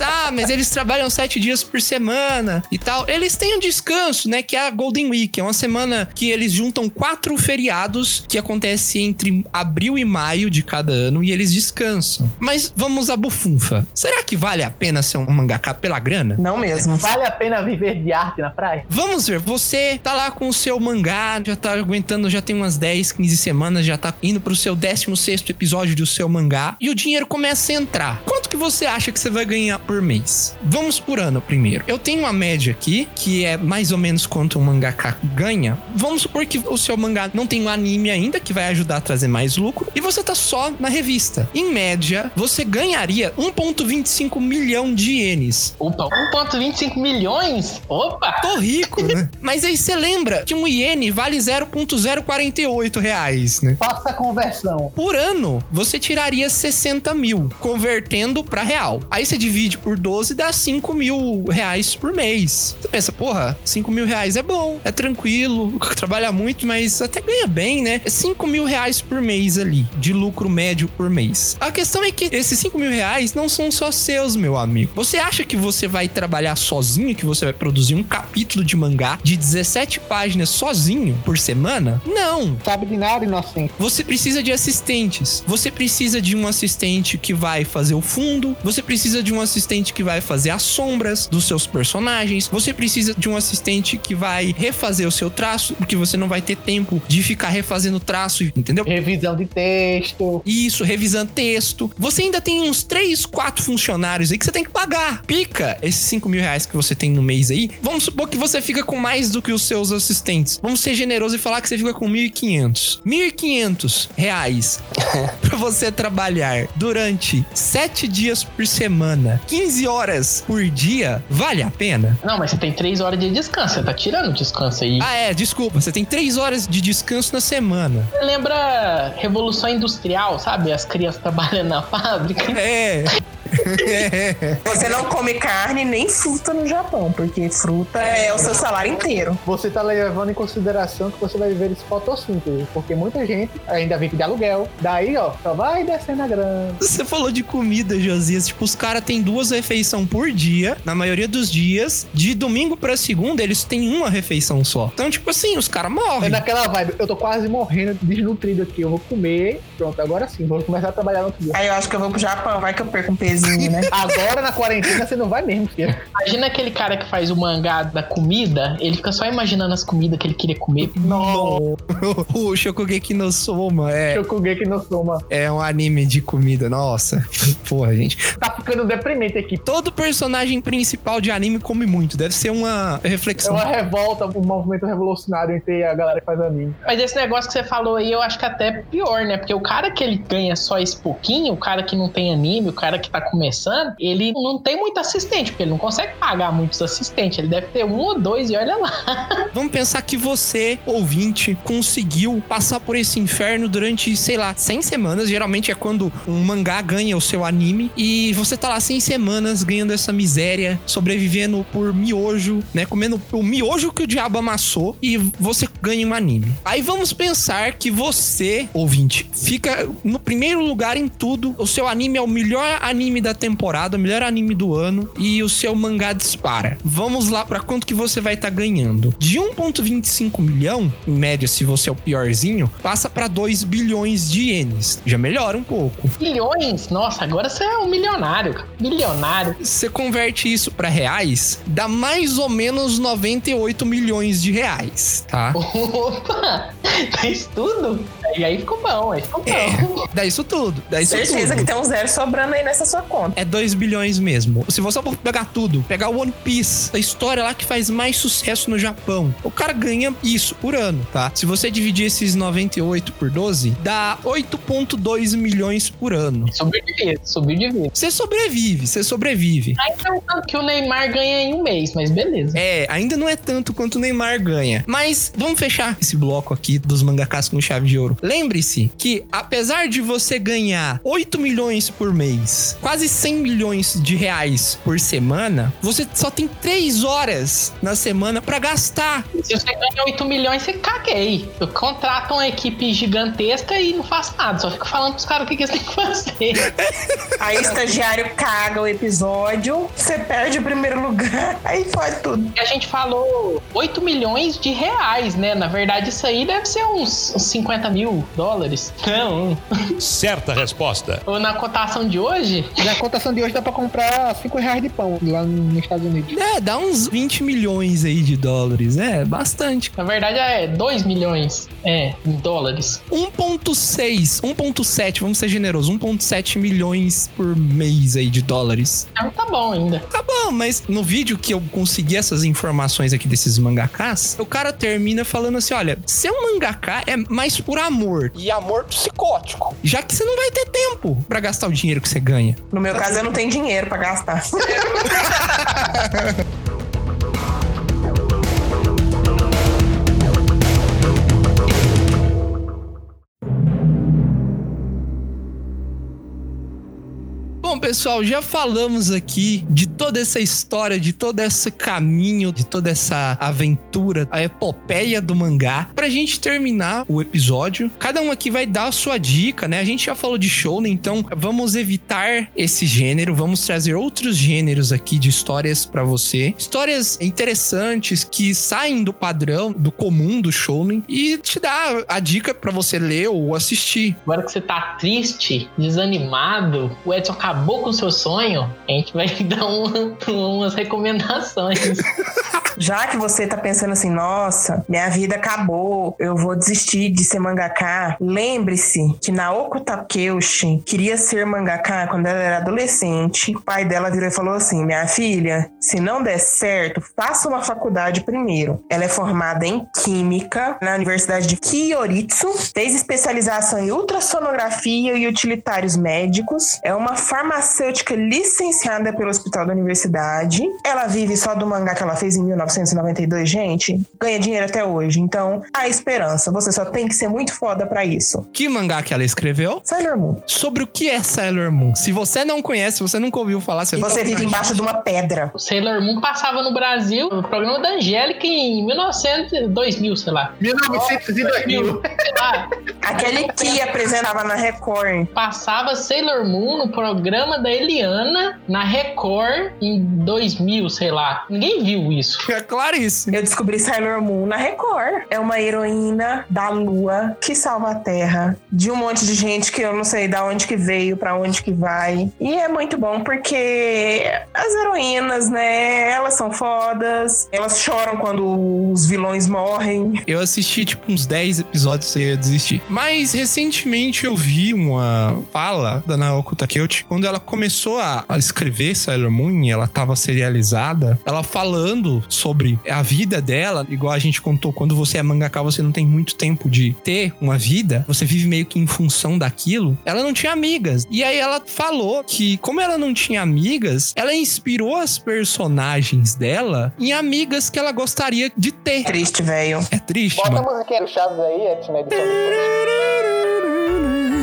ah, mas eles trabalham sete dias por semana e tal. Eles têm um descanso, né? Que é a Golden Week. É uma semana que eles juntam quatro feriados que acontece entre abril e maio de cada ano e eles descansam. Mas vamos à bufunfa. Será que vale a pena ser um mangaka pela grana? Não mesmo. Vale a pena viver de arte na praia? Vamos ver, você tá lá com o seu mangá, já tá aguentando, já tem umas 10, 15 semanas, já tá indo pro seu 16 episódio do seu mangá e o dinheiro começa a entrar. Quanto que você acha que você vai ganhar por mês? Vamos por ano primeiro. Eu tenho uma média aqui, que é mais ou menos quanto um mangaka ganha. Vamos supor que o seu mangá não tem um anime ainda, que vai ajudar a trazer mais lucro, e você tá só na revista. Em média, você ganharia 1,25 milhão de ienes. Opa, 1,25 milhões? Opa! Tô rico, né? Mas aí você lembra que um iene vale 0,048 reais, né? Faça a conversão. Por ano, você tiraria 60 mil, convertendo pra real. Aí você divide por 12 dá 5 mil reais por mês. Você pensa, porra, 5 mil reais é bom, é tranquilo, trabalha muito, mas até ganha bem, né? É 5 mil reais por mês ali, de lucro médio por mês. A questão é que esses 5 mil reais não são só seus, meu amigo. Você acha que você vai trabalhar sozinho, que você vai produzir um capítulo de mangá de 17 páginas sozinho por semana? Não. Sabe de nada, inocente. Você precisa de assistentes. Você precisa de um assistente que vai fazer o fundo. Você precisa de um assistente que vai fazer as sombras dos seus personagens. Você precisa de um assistente que vai refazer o seu traço, porque você não vai ter tempo de ficar refazendo traço, entendeu? Revisão de texto. Isso, revisando texto. Você ainda tem uns 3, 4 funcionários aí que você tem que pagar. Pica esses 5 mil reais que você tem no mês aí. Vamos supor que você fica com mais do que os seus assistentes. Vamos ser generosos e falar que você fica com 1.500. 1.500 reais pra você trabalhar durante 7 dias por semana, 15 horas por dia, vale a pena? Não, mas você tem 3 horas de descanso. Você tá tirando o descanso aí. Ah, é, desculpa. Você tem 3 horas de descanso na semana. Lembra Revolução Industrial, sabe? As crianças trabalhando na fábrica. É. Você não come carne nem fruta no Japão, porque fruta é o seu salário inteiro. Você tá levando em consideração que você vai viver esse fotossíntese, porque muita gente ainda vive de aluguel. Daí, ó, só vai descendo a grana. Você falou de comida, Josias. Tipo, os caras têm duas refeições por dia. Na maioria dos dias, de domingo pra segunda, eles têm uma refeição só. Então, tipo assim, os caras É morrem. naquela vibe, eu tô quase morrendo desnutrido aqui. Eu vou comer, pronto, agora sim, vou começar a trabalhar no outro dia. Aí eu acho que eu vou pro Japão, vai que eu perco um né? Agora na quarentena você não vai mesmo, filho. Imagina aquele cara que faz o mangá da comida, ele fica só imaginando as comidas que ele queria comer. Não. o Shokugeki no Soma é, Shokugeki no Soma. é um anime de comida. Nossa, porra, gente. Tá ficando deprimente aqui. Todo personagem principal de anime come muito. Deve ser uma É reflexão. uma revolta, um movimento revolucionário entre a galera que faz anime. Mas esse negócio que você falou aí, eu acho que até é pior, né? Porque o cara que ele ganha só esse pouquinho, o cara que não tem anime, o cara que tá começando, ele não tem muito assistente, porque ele não consegue pagar muitos assistentes. Ele deve ter um ou dois e olha lá. Vamos pensar que você, ouvinte, conseguiu passar por esse inferno durante, sei lá, 100 semanas. Geralmente é quando um mangá ganha o seu anime. E você tá lá 100 semanas ganhando essa miséria, sobrevivendo por miojo, né? Comendo o miojo que o diabo amassou. E você ganha um anime. Aí vamos pensar que você, ouvinte, fica no primeiro lugar em tudo. O seu anime é o melhor anime anime da temporada, o melhor anime do ano e o seu mangá dispara. Vamos lá para quanto que você vai estar tá ganhando. De 1.25 milhão, em média, se você é o piorzinho, passa para 2 bilhões de ienes. Já melhora um pouco. Bilhões? Nossa, agora você é um milionário. Milionário. Você converte isso para reais, dá mais ou menos 98 milhões de reais, tá? Opa! Fez tudo? E aí ficou bom, aí ficou bom. É, dá isso tudo. Dá isso Certeza tudo. que tem um zero sobrando aí nessa sua conta. É 2 bilhões mesmo. Se você for pegar tudo, pegar o One Piece, a história lá que faz mais sucesso no Japão, o cara ganha isso por ano, tá? Se você dividir esses 98 por 12, dá 8,2 milhões por ano. Sobrevive, sobrevive. Você sobrevive, você sobrevive. Ainda não é tanto que o Neymar ganha em um mês, mas beleza. É, ainda não é tanto quanto o Neymar ganha. Mas vamos fechar esse bloco aqui dos mangakas com chave de ouro. Lembre-se que, apesar de você ganhar 8 milhões por mês, quase 100 milhões de reais por semana, você só tem 3 horas na semana para gastar. Se você ganha 8 milhões, você caguei. Eu contrato uma equipe gigantesca e não faço nada. Só fico falando pros caras o que, que eles têm que fazer. Aí o estagiário caga o episódio, você perde o primeiro lugar, aí faz tudo. A gente falou 8 milhões de reais, né? Na verdade, isso aí deve ser uns, uns 50 mil dólares. Não. Certa resposta. Ou na cotação de hoje? Na cotação de hoje dá pra comprar 5 reais de pão lá nos Estados Unidos. É, dá uns 20 milhões aí de dólares. É, bastante. Na verdade, é 2 milhões. É, em dólares. 1.6, 1.7, vamos ser generosos, 1.7 milhões por mês aí de dólares. Não tá bom ainda. Tá bom, mas no vídeo que eu consegui essas informações aqui desses mangakas, o cara termina falando assim: olha, ser um mangaká é mais por amor. E amor psicótico. Já que você não vai ter tempo para gastar o dinheiro que você ganha. No meu caso, eu não tenho dinheiro para gastar. Bom, pessoal, já falamos aqui de toda essa história, de todo esse caminho, de toda essa aventura, a epopeia do mangá. Pra gente terminar o episódio, cada um aqui vai dar a sua dica, né? A gente já falou de shonen, então vamos evitar esse gênero, vamos trazer outros gêneros aqui de histórias para você. Histórias interessantes que saem do padrão, do comum do shonen e te dá a dica para você ler ou assistir. Agora que você tá triste, desanimado, o Edson acabou com o seu sonho, a gente vai dar uma, umas recomendações. Já que você tá pensando assim, nossa, minha vida acabou, eu vou desistir de ser mangaká, lembre-se que Naoko Takeuchi queria ser mangaká quando ela era adolescente. O pai dela virou e falou assim: minha filha, se não der certo, faça uma faculdade primeiro. Ela é formada em Química na Universidade de Kyoritsu, fez especialização em ultrassonografia e utilitários médicos, é uma farmacêutica licenciada pelo Hospital da Universidade. Ela vive só do mangá que ela fez em 1992, gente. Ganha dinheiro até hoje. Então, há esperança. Você só tem que ser muito foda para isso. Que mangá que ela escreveu? Sailor Moon. Sobre o que é Sailor Moon? Se você não conhece, você nunca ouviu falar, você, você vive embaixo de uma pedra. O Sailor Moon passava no Brasil, no programa da Angélica em 1900, 2000, sei lá. 1900 e 2000. Sei lá. Aquele que apresentava na Record. Passava Sailor Moon no programa da Eliana na Record em 2000, sei lá. Ninguém viu isso. É claríssimo. Eu descobri Sailor Moon na Record. É uma heroína da lua que salva a Terra de um monte de gente que eu não sei da onde que veio, para onde que vai. E é muito bom porque as heroínas, né, elas são fodas, elas choram quando os vilões morrem. Eu assisti tipo uns 10 episódios e ia desistir. Mas recentemente eu vi uma fala da Naoko Takeuchi quando ela começou a, a escrever Sailor Moon, ela tava serializada, ela falando sobre a vida dela, igual a gente contou, quando você é mangaka, você não tem muito tempo de ter uma vida, você vive meio que em função daquilo. Ela não tinha amigas. E aí ela falou que, como ela não tinha amigas, ela inspirou as personagens dela em amigas que ela gostaria de ter. Triste, velho. É triste, Bota mano. a musiquinha do Chaves aí, na edição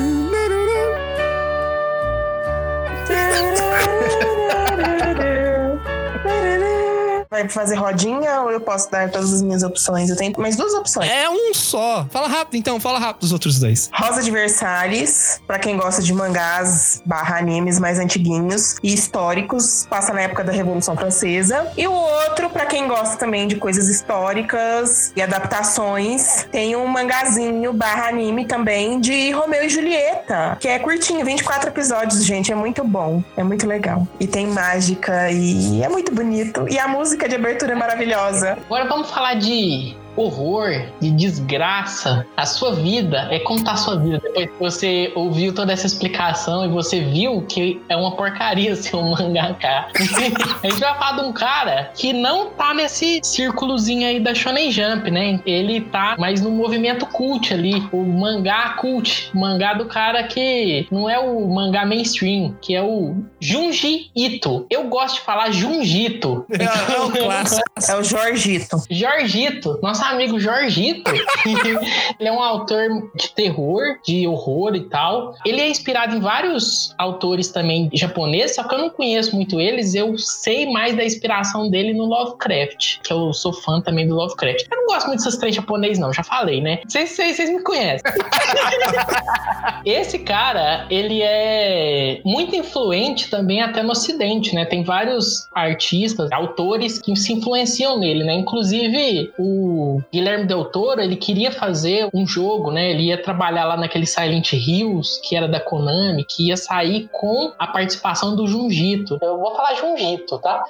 vai fazer rodinha ou eu posso dar todas as minhas opções? Eu tenho mais duas opções. É um só. Fala rápido então, fala rápido os outros dois. Rosa de Versalhes, pra quem gosta de mangás barra animes mais antiguinhos e históricos, passa na época da Revolução Francesa. E o outro, pra quem gosta também de coisas históricas e adaptações, tem um mangazinho barra anime também de Romeu e Julieta, que é curtinho, 24 episódios, gente, é muito bom, é muito legal. E tem mágica e é muito bonito. E a música de abertura é maravilhosa. Agora vamos falar de horror, de desgraça. A sua vida é contar a sua vida. Depois que você ouviu toda essa explicação e você viu que é uma porcaria ser um mangaká. a gente vai falar de um cara que não tá nesse círculozinho aí da Shonen Jump, né? Ele tá mais no movimento cult ali, o mangá cult, o mangá do cara que não é o mangá mainstream, que é o Junji Ito. Eu gosto de falar Junjito. É, é o clássico. É o Jorgito. Jorgito. Nossa, nosso amigo Jorgito. ele é um autor de terror, de horror e tal. Ele é inspirado em vários autores também japoneses, só que eu não conheço muito eles. Eu sei mais da inspiração dele no Lovecraft, que eu sou fã também do Lovecraft. Eu não gosto muito dessas três japoneses, não, já falei, né? Vocês me conhecem. Esse cara, ele é muito influente também até no ocidente, né? Tem vários artistas, autores que se influenciam nele, né? Inclusive o Guilherme Del Toro, ele queria fazer um jogo, né? Ele ia trabalhar lá naquele Silent Hills, que era da Konami, que ia sair com a participação do Junjito. Eu vou falar Junjito, tá?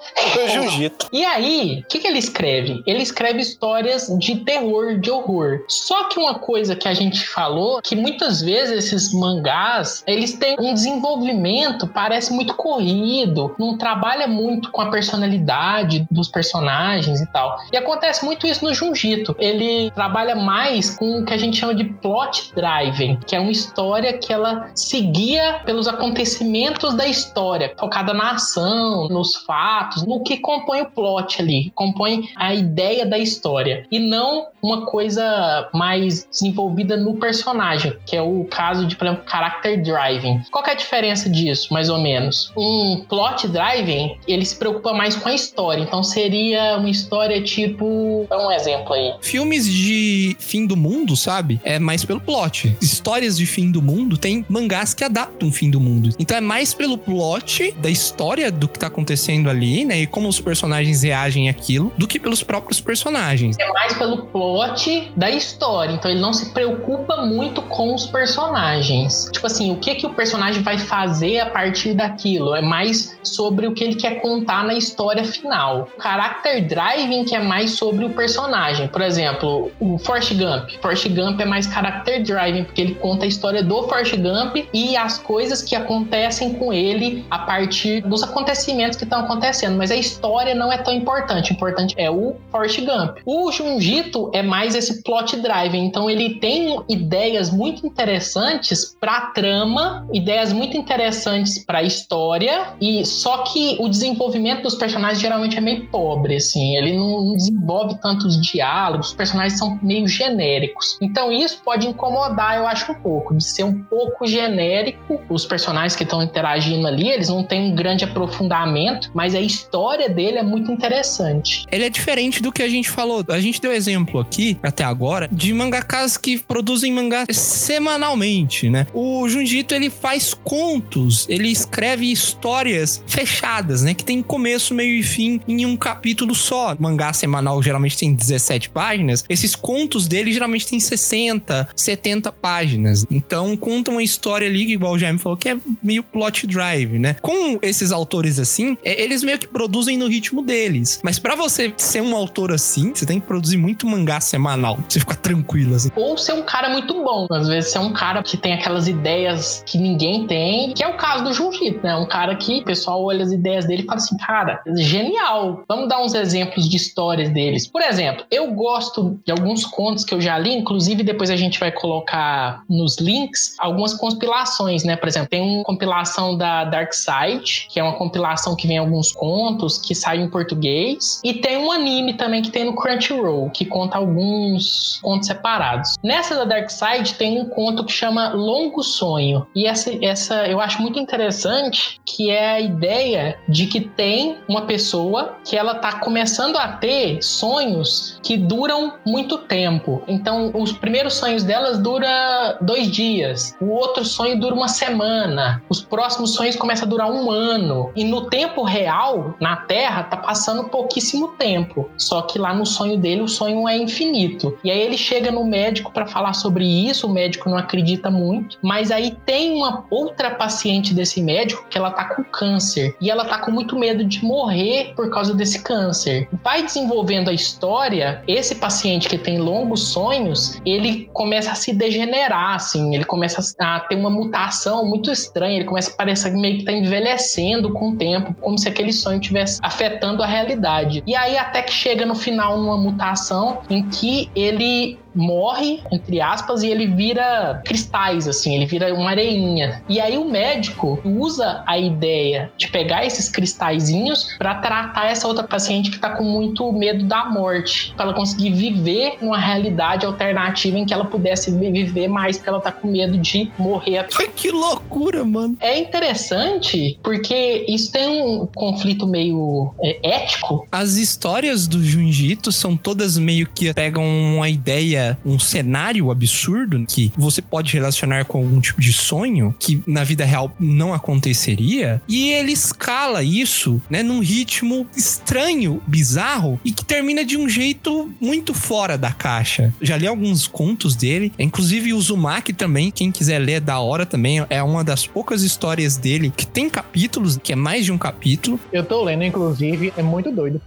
Junjito. E aí, o que, que ele escreve? Ele escreve histórias de terror, de horror. Só que uma coisa que a gente falou, que muitas vezes esses mangás, eles têm um desenvolvimento, parece muito corrido, não trabalha muito com a personalidade dos personagens e tal. E acontece muito isso no Junjito ele trabalha mais com o que a gente chama de plot driving, que é uma história que ela seguia pelos acontecimentos da história, focada na ação, nos fatos, no que compõe o plot ali, compõe a ideia da história, e não uma coisa mais desenvolvida no personagem, que é o caso de, por exemplo, character driving. Qual é a diferença disso, mais ou menos? Um plot driving, ele se preocupa mais com a história, então seria uma história tipo, dá um exemplo aí Filmes de fim do mundo, sabe? É mais pelo plot. Histórias de fim do mundo tem mangás que adaptam o fim do mundo. Então é mais pelo plot da história do que tá acontecendo ali, né? E como os personagens reagem àquilo, do que pelos próprios personagens. É mais pelo plot da história. Então ele não se preocupa muito com os personagens. Tipo assim, o que que o personagem vai fazer a partir daquilo? É mais sobre o que ele quer contar na história final. O character driving que é mais sobre o personagem. Por exemplo, o Forrest Gump. Forrest Gump é mais character driving, porque ele conta a história do Forrest Gump e as coisas que acontecem com ele a partir dos acontecimentos que estão acontecendo. Mas a história não é tão importante. O importante é o Forrest Gump. O Junjito é mais esse plot driving. Então ele tem ideias muito interessantes para trama, ideias muito interessantes para história e só que o desenvolvimento dos personagens geralmente é meio pobre, assim. Ele não desenvolve tantos diálogos diálogos, os personagens são meio genéricos. Então isso pode incomodar, eu acho, um pouco, de ser um pouco genérico. Os personagens que estão interagindo ali, eles não têm um grande aprofundamento, mas a história dele é muito interessante. Ele é diferente do que a gente falou. A gente deu exemplo aqui, até agora, de mangakas que produzem mangá semanalmente, né? O Junjito, ele faz contos, ele escreve histórias fechadas, né? Que tem começo, meio e fim em um capítulo só. mangá semanal geralmente tem 17 páginas, esses contos dele geralmente têm 60, 70 páginas. Então conta uma história ali, igual o Jaime falou, que é meio plot drive, né? Com esses autores assim, é, eles meio que produzem no ritmo deles. Mas para você ser um autor assim, você tem que produzir muito mangá semanal. Pra você ficar tranquilo assim. Ou ser um cara muito bom. Às vezes ser um cara que tem aquelas ideias que ninguém tem, que é o caso do Junjito, né? Um cara que o pessoal olha as ideias dele e fala assim, cara, genial. Vamos dar uns exemplos de histórias deles. Por exemplo, eu gosto de alguns contos que eu já li, inclusive depois a gente vai colocar nos links algumas compilações, né? Por exemplo, tem uma compilação da Dark Side, que é uma compilação que vem alguns contos que saem em português, e tem um anime também que tem no Crunchyroll, que conta alguns contos separados. Nessa da Dark Side tem um conto que chama Longo Sonho, e essa, essa eu acho muito interessante, que é a ideia de que tem uma pessoa que ela tá começando a ter sonhos que duram muito tempo. Então, os primeiros sonhos delas duram dois dias, o outro sonho dura uma semana, os próximos sonhos começam a durar um ano. E no tempo real, na Terra, tá passando pouquíssimo tempo. Só que lá no sonho dele, o sonho é infinito. E aí ele chega no médico para falar sobre isso, o médico não acredita muito, mas aí tem uma outra paciente desse médico que ela tá com câncer e ela tá com muito medo de morrer por causa desse câncer. Vai desenvolvendo a história, esse paciente que tem longos sonhos, ele começa a se degenerar, assim, ele começa a ter uma mutação muito estranha, ele começa a parecer meio que tá envelhecendo com o tempo, como se aquele sonho estivesse afetando a realidade. E aí até que chega no final numa mutação em que ele morre, entre aspas, e ele vira cristais, assim, ele vira uma areinha. E aí o médico usa a ideia de pegar esses cristalzinhos para tratar essa outra paciente que tá com muito medo da morte, para ela conseguir viver numa realidade alternativa em que ela pudesse viver mais, porque ela tá com medo de morrer. Que loucura, mano. É interessante porque isso tem um conflito meio é, ético. As histórias do Junjito são todas meio que pegam uma ideia um cenário absurdo que você pode relacionar com algum tipo de sonho que na vida real não aconteceria e ele escala isso, né, num ritmo estranho, bizarro e que termina de um jeito muito fora da caixa. Já li alguns contos dele, inclusive o Uzumaki também, quem quiser ler é da hora também, é uma das poucas histórias dele que tem capítulos, que é mais de um capítulo. Eu tô lendo, inclusive, é muito doido.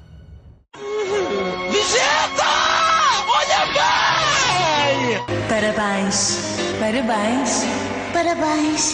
Parabéns, parabéns, parabéns,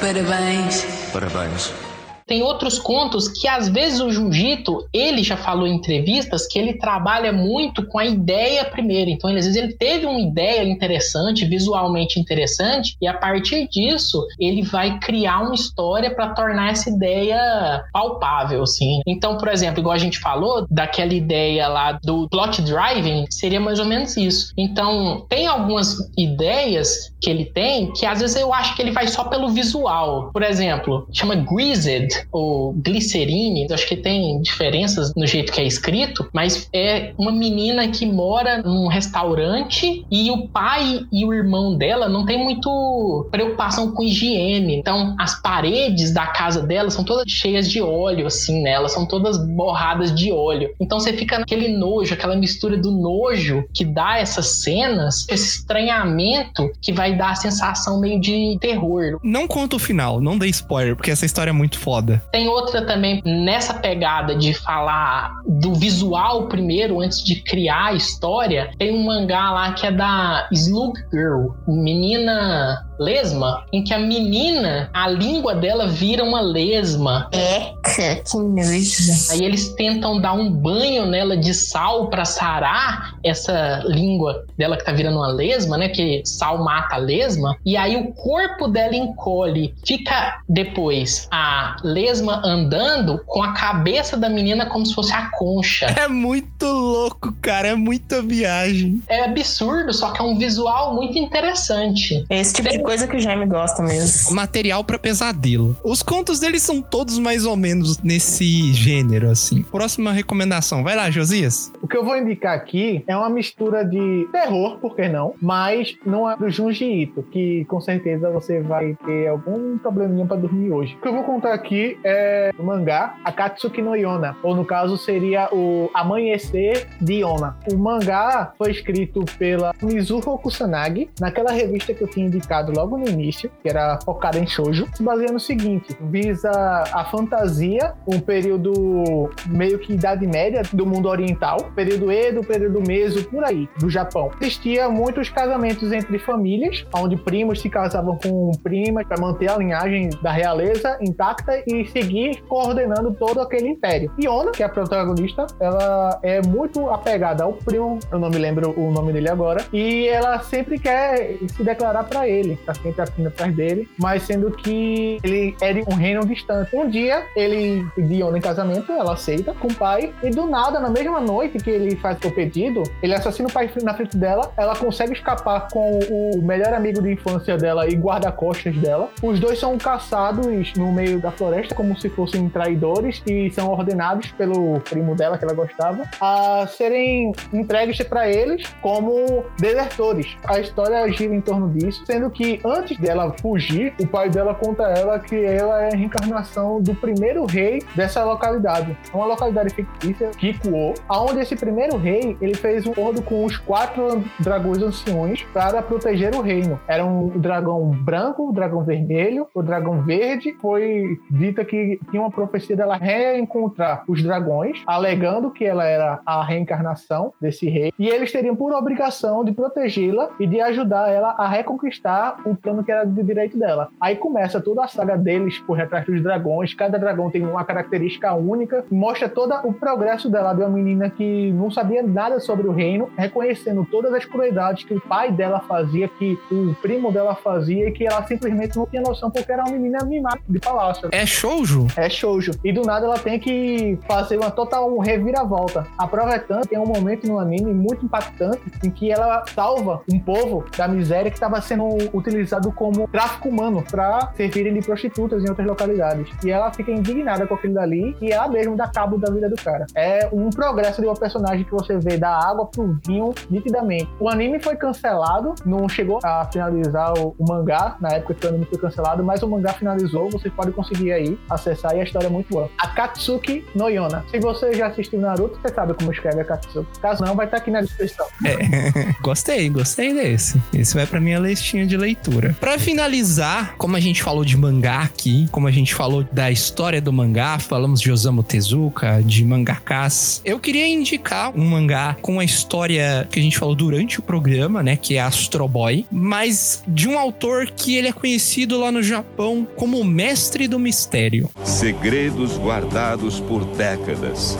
parabéns, parabéns. Tem outros contos que às vezes o Jujito, ele já falou em entrevistas que ele trabalha muito com a ideia primeiro. Então, às vezes ele teve uma ideia interessante, visualmente interessante, e a partir disso ele vai criar uma história para tornar essa ideia palpável, assim. Então, por exemplo, igual a gente falou daquela ideia lá do plot driving, seria mais ou menos isso. Então, tem algumas ideias que ele tem que às vezes eu acho que ele vai só pelo visual. Por exemplo, chama Greased, ou glicerine, acho que tem diferenças no jeito que é escrito, mas é uma menina que mora num restaurante e o pai e o irmão dela não tem muito preocupação com higiene. Então, as paredes da casa dela são todas cheias de óleo, assim, né? Elas são todas borradas de óleo. Então, você fica naquele nojo, aquela mistura do nojo que dá essas cenas, esse estranhamento que vai dar a sensação meio de terror. Não conta o final, não dê spoiler, porque essa história é muito foda foda. Tem outra também nessa pegada de falar do visual primeiro, antes de criar a história. Tem um mangá lá que é da Slug Girl, menina lesma, em que a menina, a língua dela vira uma lesma. Eca, que nojo. Aí eles tentam dar um banho nela de sal para sarar essa língua dela que tá virando uma lesma, né? Que sal mata a lesma. E aí o corpo dela encolhe. Fica depois a lesma andando com a cabeça da menina como se fosse a concha. É muito louco, cara. É muita viagem. É absurdo, só que é um visual muito interessante. Esse tipo de coisa que o Jaime gosta mesmo. Material para pesadelo. Os contos deles são todos mais ou menos nesse gênero, assim. Próxima recomendação. Vai lá, Josias. O que eu vou indicar aqui é uma mistura de terror, por que não? Mas não é do Junji Ito, que com certeza você vai ter algum probleminha para dormir hoje. O que eu vou contar aqui é o mangá Akatsuki no Yona, ou no caso seria o Amanhecer de Yona. O mangá foi escrito pela Mizuho Kusanagi, naquela revista que eu tinha indicado logo no início, que era focada em shoujo, baseia no seguinte: visa a fantasia um período meio que idade média do mundo oriental, período Edo, período Meso, por aí, do Japão. Existia muitos casamentos entre famílias, onde primos se casavam com primas para manter a linhagem da realeza intacta e seguir coordenando todo aquele império. Iona, que é a protagonista, ela é muito apegada ao primo, eu não me lembro o nome dele agora, e ela sempre quer se declarar para ele, tá sempre afim atrás dele, mas sendo que ele é de um reino distante. Um dia, ele pediu Iona em casamento, ela aceita com o pai, e do nada, na mesma noite que ele faz o pedido, ele assassina o pai na frente dela, ela consegue escapar com o melhor amigo de infância dela e guarda-costas dela. Os dois são caçados no meio da floresta como se fossem traidores e são ordenados pelo primo dela que ela gostava a serem entregues para eles como desertores. A história gira em torno disso, sendo que antes dela fugir, o pai dela conta a ela que ela é a reencarnação do primeiro rei dessa localidade. Uma localidade fictícia, Kikuo, aonde esse primeiro rei ele fez um acordo com os quatro dragões anciões para proteger o reino. Era um dragão branco, um dragão vermelho, o dragão verde. Foi dita que tinha uma profecia dela reencontrar os dragões, alegando que ela era a reencarnação desse rei, e eles teriam por obrigação de protegê-la e de ajudar ela a reconquistar o plano que era de direito dela. Aí começa toda a saga deles por retrás dos dragões. Cada dragão tem uma característica única, mostra todo o progresso dela de uma menina que não sabia nada sobre o reino, reconhecendo todas as crueldades que o pai dela fazia, que o primo dela fazia e que ela simplesmente não tinha noção porque era uma menina mimada de palácio. É shoujo? É shoujo. E do nada ela tem que fazer uma total reviravolta. A prova é tanto, tem um momento no anime muito impactante em que ela salva um povo da miséria que estava sendo utilizado como tráfico humano para servirem de prostitutas em outras localidades. E ela fica indignada com aquilo dali e ela mesmo dá cabo da vida do cara. É um progresso de uma personagem que você vê da água pro vinho nitidamente. O anime foi cancelado, não chegou a finalizar o, o mangá na época que o anime foi cancelado, mas o mangá finalizou, você pode conseguir aí acessar e a história é muito boa. Akatsuki no Yona. Se você já assistiu Naruto, você sabe como escreve Akatsuki. Caso não, vai estar aqui na descrição. É, gostei, gostei desse. Esse vai pra minha listinha de leitura. Para finalizar, como a gente falou de mangá aqui, como a gente falou da história do mangá, falamos de Osamu Tezuka, de mangakas, eu queria indicar um mangá com a história que a gente falou durante o programa, né, que é Astro Boy, mas de um autor que ele é conhecido lá no Japão como o mestre do mistério. Segredos guardados por décadas.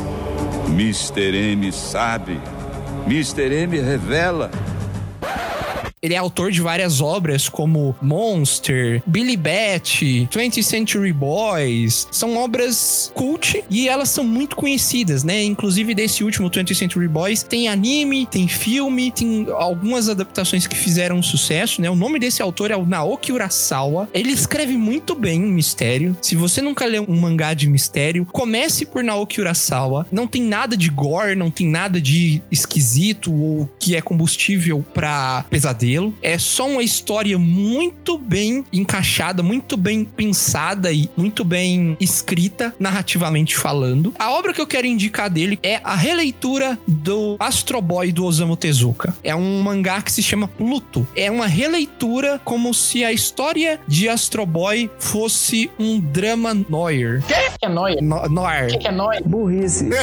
Mr. M sabe. Mr. M revela. Ele é autor de várias obras como Monster, Billy Bat, 20th Century Boys. São obras cult e elas são muito conhecidas, né? Inclusive desse último 20th Century Boys tem anime, tem filme, tem algumas adaptações que fizeram sucesso, né? O nome desse autor é o Naoki Urasawa. Ele escreve muito bem mistério. Se você nunca leu um mangá de mistério, comece por Naoki Urasawa. Não tem nada de gore, não tem nada de esquisito ou que é combustível para pesadelo. É só uma história muito bem encaixada, muito bem pensada e muito bem escrita, narrativamente falando. A obra que eu quero indicar dele é a releitura do Astro Boy do Osamu Tezuka. É um mangá que se chama Pluto. É uma releitura como se a história de Astro Boy fosse um drama noir. O que é noir? No noir. O que é noir? Burrice.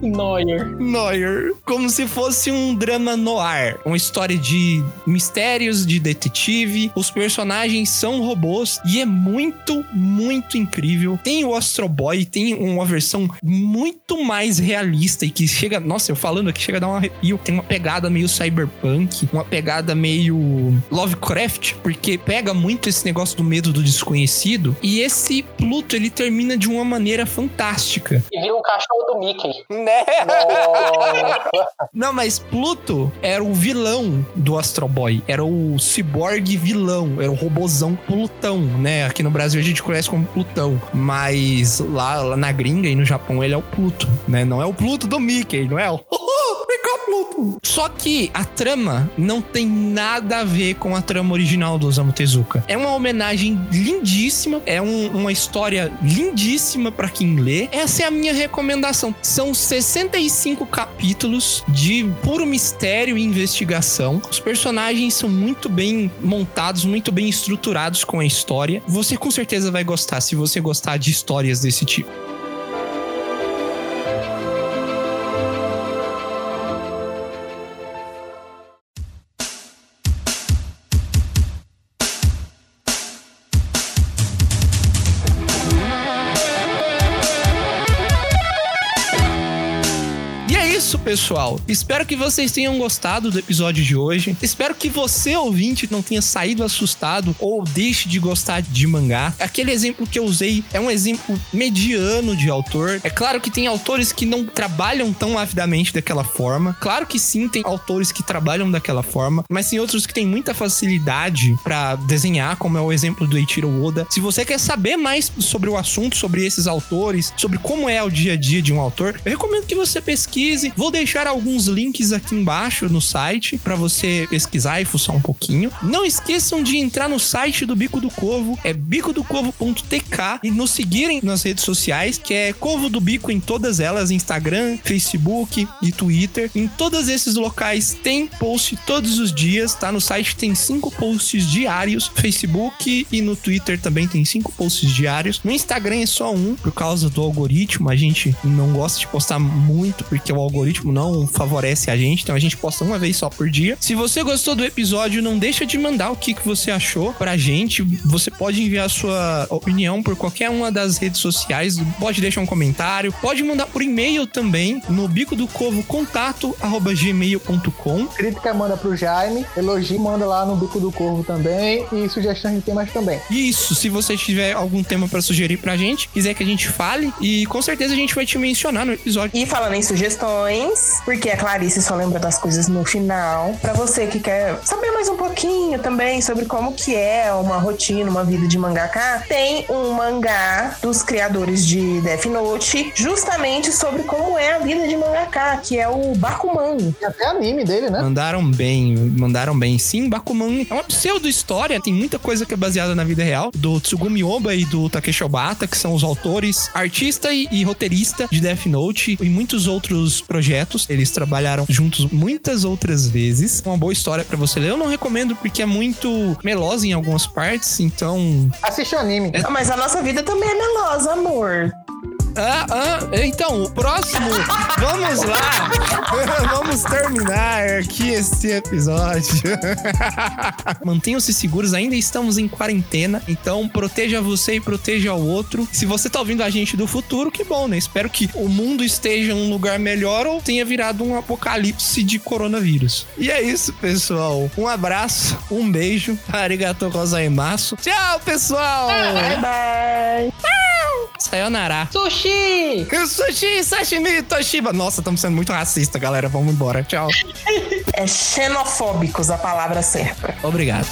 noir. Noir. Como se fosse um drama noir. Uma história de mistérios, de detetive. Os personagens são robôs e é muito, muito incrível. Tem o Astro Boy, tem uma versão muito mais realista e que chega. Nossa, eu falando aqui, chega a dar um arrepio. Tem uma pegada meio cyberpunk, uma pegada meio Lovecraft, porque pega muito esse negócio do medo do desconhecido. E esse Pluto, ele termina de uma maneira fantástica. E vira um cachorro do Mickey. Né? Não, mas Pluto era o vilão do Astro Boy. Era o ciborgue vilão. Era o robozão Plutão, né? Aqui no Brasil a gente conhece como Plutão. Mas lá, lá na gringa e no Japão ele é o Pluto, né? Não é o Pluto do Mickey, não é o... Só que a trama não tem nada a ver com a trama original do Osamu Tezuka. É uma homenagem lindíssima, é um- uma história lindíssima pra quem lê. Essa é a minha recomendação. São 65 capítulos de puro mistério e investigação. Os personagens são muito bem montados, muito bem estruturados com a história. Você com certeza vai gostar se você gostar de histórias desse tipo. Isso, Espero que vocês tenham gostado do episódio de hoje. Espero que você, ouvinte, não tenha saído assustado ou deixe de gostar de mangá. Aquele exemplo que eu usei é um exemplo mediano de autor. É claro que tem autores que não trabalham tão avidamente daquela forma. Claro que sim, tem autores que trabalham daquela forma, mas tem outros que têm muita facilidade pra desenhar, como é o exemplo do Eiichiro Oda. Se você quer saber mais sobre o assunto, sobre esses autores, sobre como é o dia a dia de um autor, eu recomendo que você pesquise. Vou deixar alguns links aqui embaixo no site pra você pesquisar e fuçar um pouquinho. Não esqueçam de entrar no site do Bico do Corvo, é bicodocorvo.tk e nos seguirem nas redes sociais, que é Corvo do Bico em todas elas, Instagram, Facebook e Twitter. Em todos esses locais tem post todos os dias, tá? No site tem cinco posts diários, Facebook e no Twitter também tem cinco posts diários. No Instagram é só um, por causa do algoritmo. A gente não gosta de postar muito, porque o algoritmo não favorece a gente, então a gente posta uma vez só por dia. Se você gostou do episódio, não deixa de mandar o que, que você achou pra gente. Você pode enviar sua opinião por qualquer uma das redes sociais, pode deixar um comentário, pode mandar por e-mail também no bico do corvo contato arroba gmail.com. Crítica manda pro Jaime, elogio manda lá no Bico do Corvo também e sugestões de temas também. Isso, se você tiver algum tema pra sugerir pra gente, quiser que a gente fale, e com certeza a gente vai te mencionar no episódio. E falando em sugestões, porque a Clarice só lembra das coisas no final. Pra você que quer saber mais um pouquinho também sobre como que é uma rotina, uma vida de mangaká, tem um mangá dos criadores de Death Note, justamente sobre como é a vida de mangaká, que é o Bakuman. Tem até anime dele, né? Mandaram bem, mandaram bem. Sim, Bakuman é uma pseudo-história, tem muita coisa que é baseada na vida real, do Tsugumi Oba e do Takeshi Obata, que são os autores, artista e, e roteirista de Death Note e muitos outros projetos. Eles trabalharam juntos muitas outras vezes. Uma boa história pra você ler. Eu não recomendo porque é muito melosa em algumas partes, então... Assiste o anime. Ah, Mas a nossa vida também é melosa, amor. Ah, ah, então, o próximo, vamos lá, vamos terminar aqui esse episódio. Mantenham-se seguros, ainda estamos em quarentena, então proteja você e proteja o outro. Se você tá ouvindo a gente do futuro, que bom, né? Espero que o mundo esteja um lugar melhor ou tenha virado um apocalipse de coronavírus. E é isso, pessoal. Um abraço, um beijo, arigato gozaimasu. Tchau, pessoal! Bye, bye. Sayonara. Sushi! Sushi, sashimi, toshiba. Nossa, estamos sendo muito racista, galera. Vamos embora. Tchau. É xenofóbicos a palavra certa. Obrigado.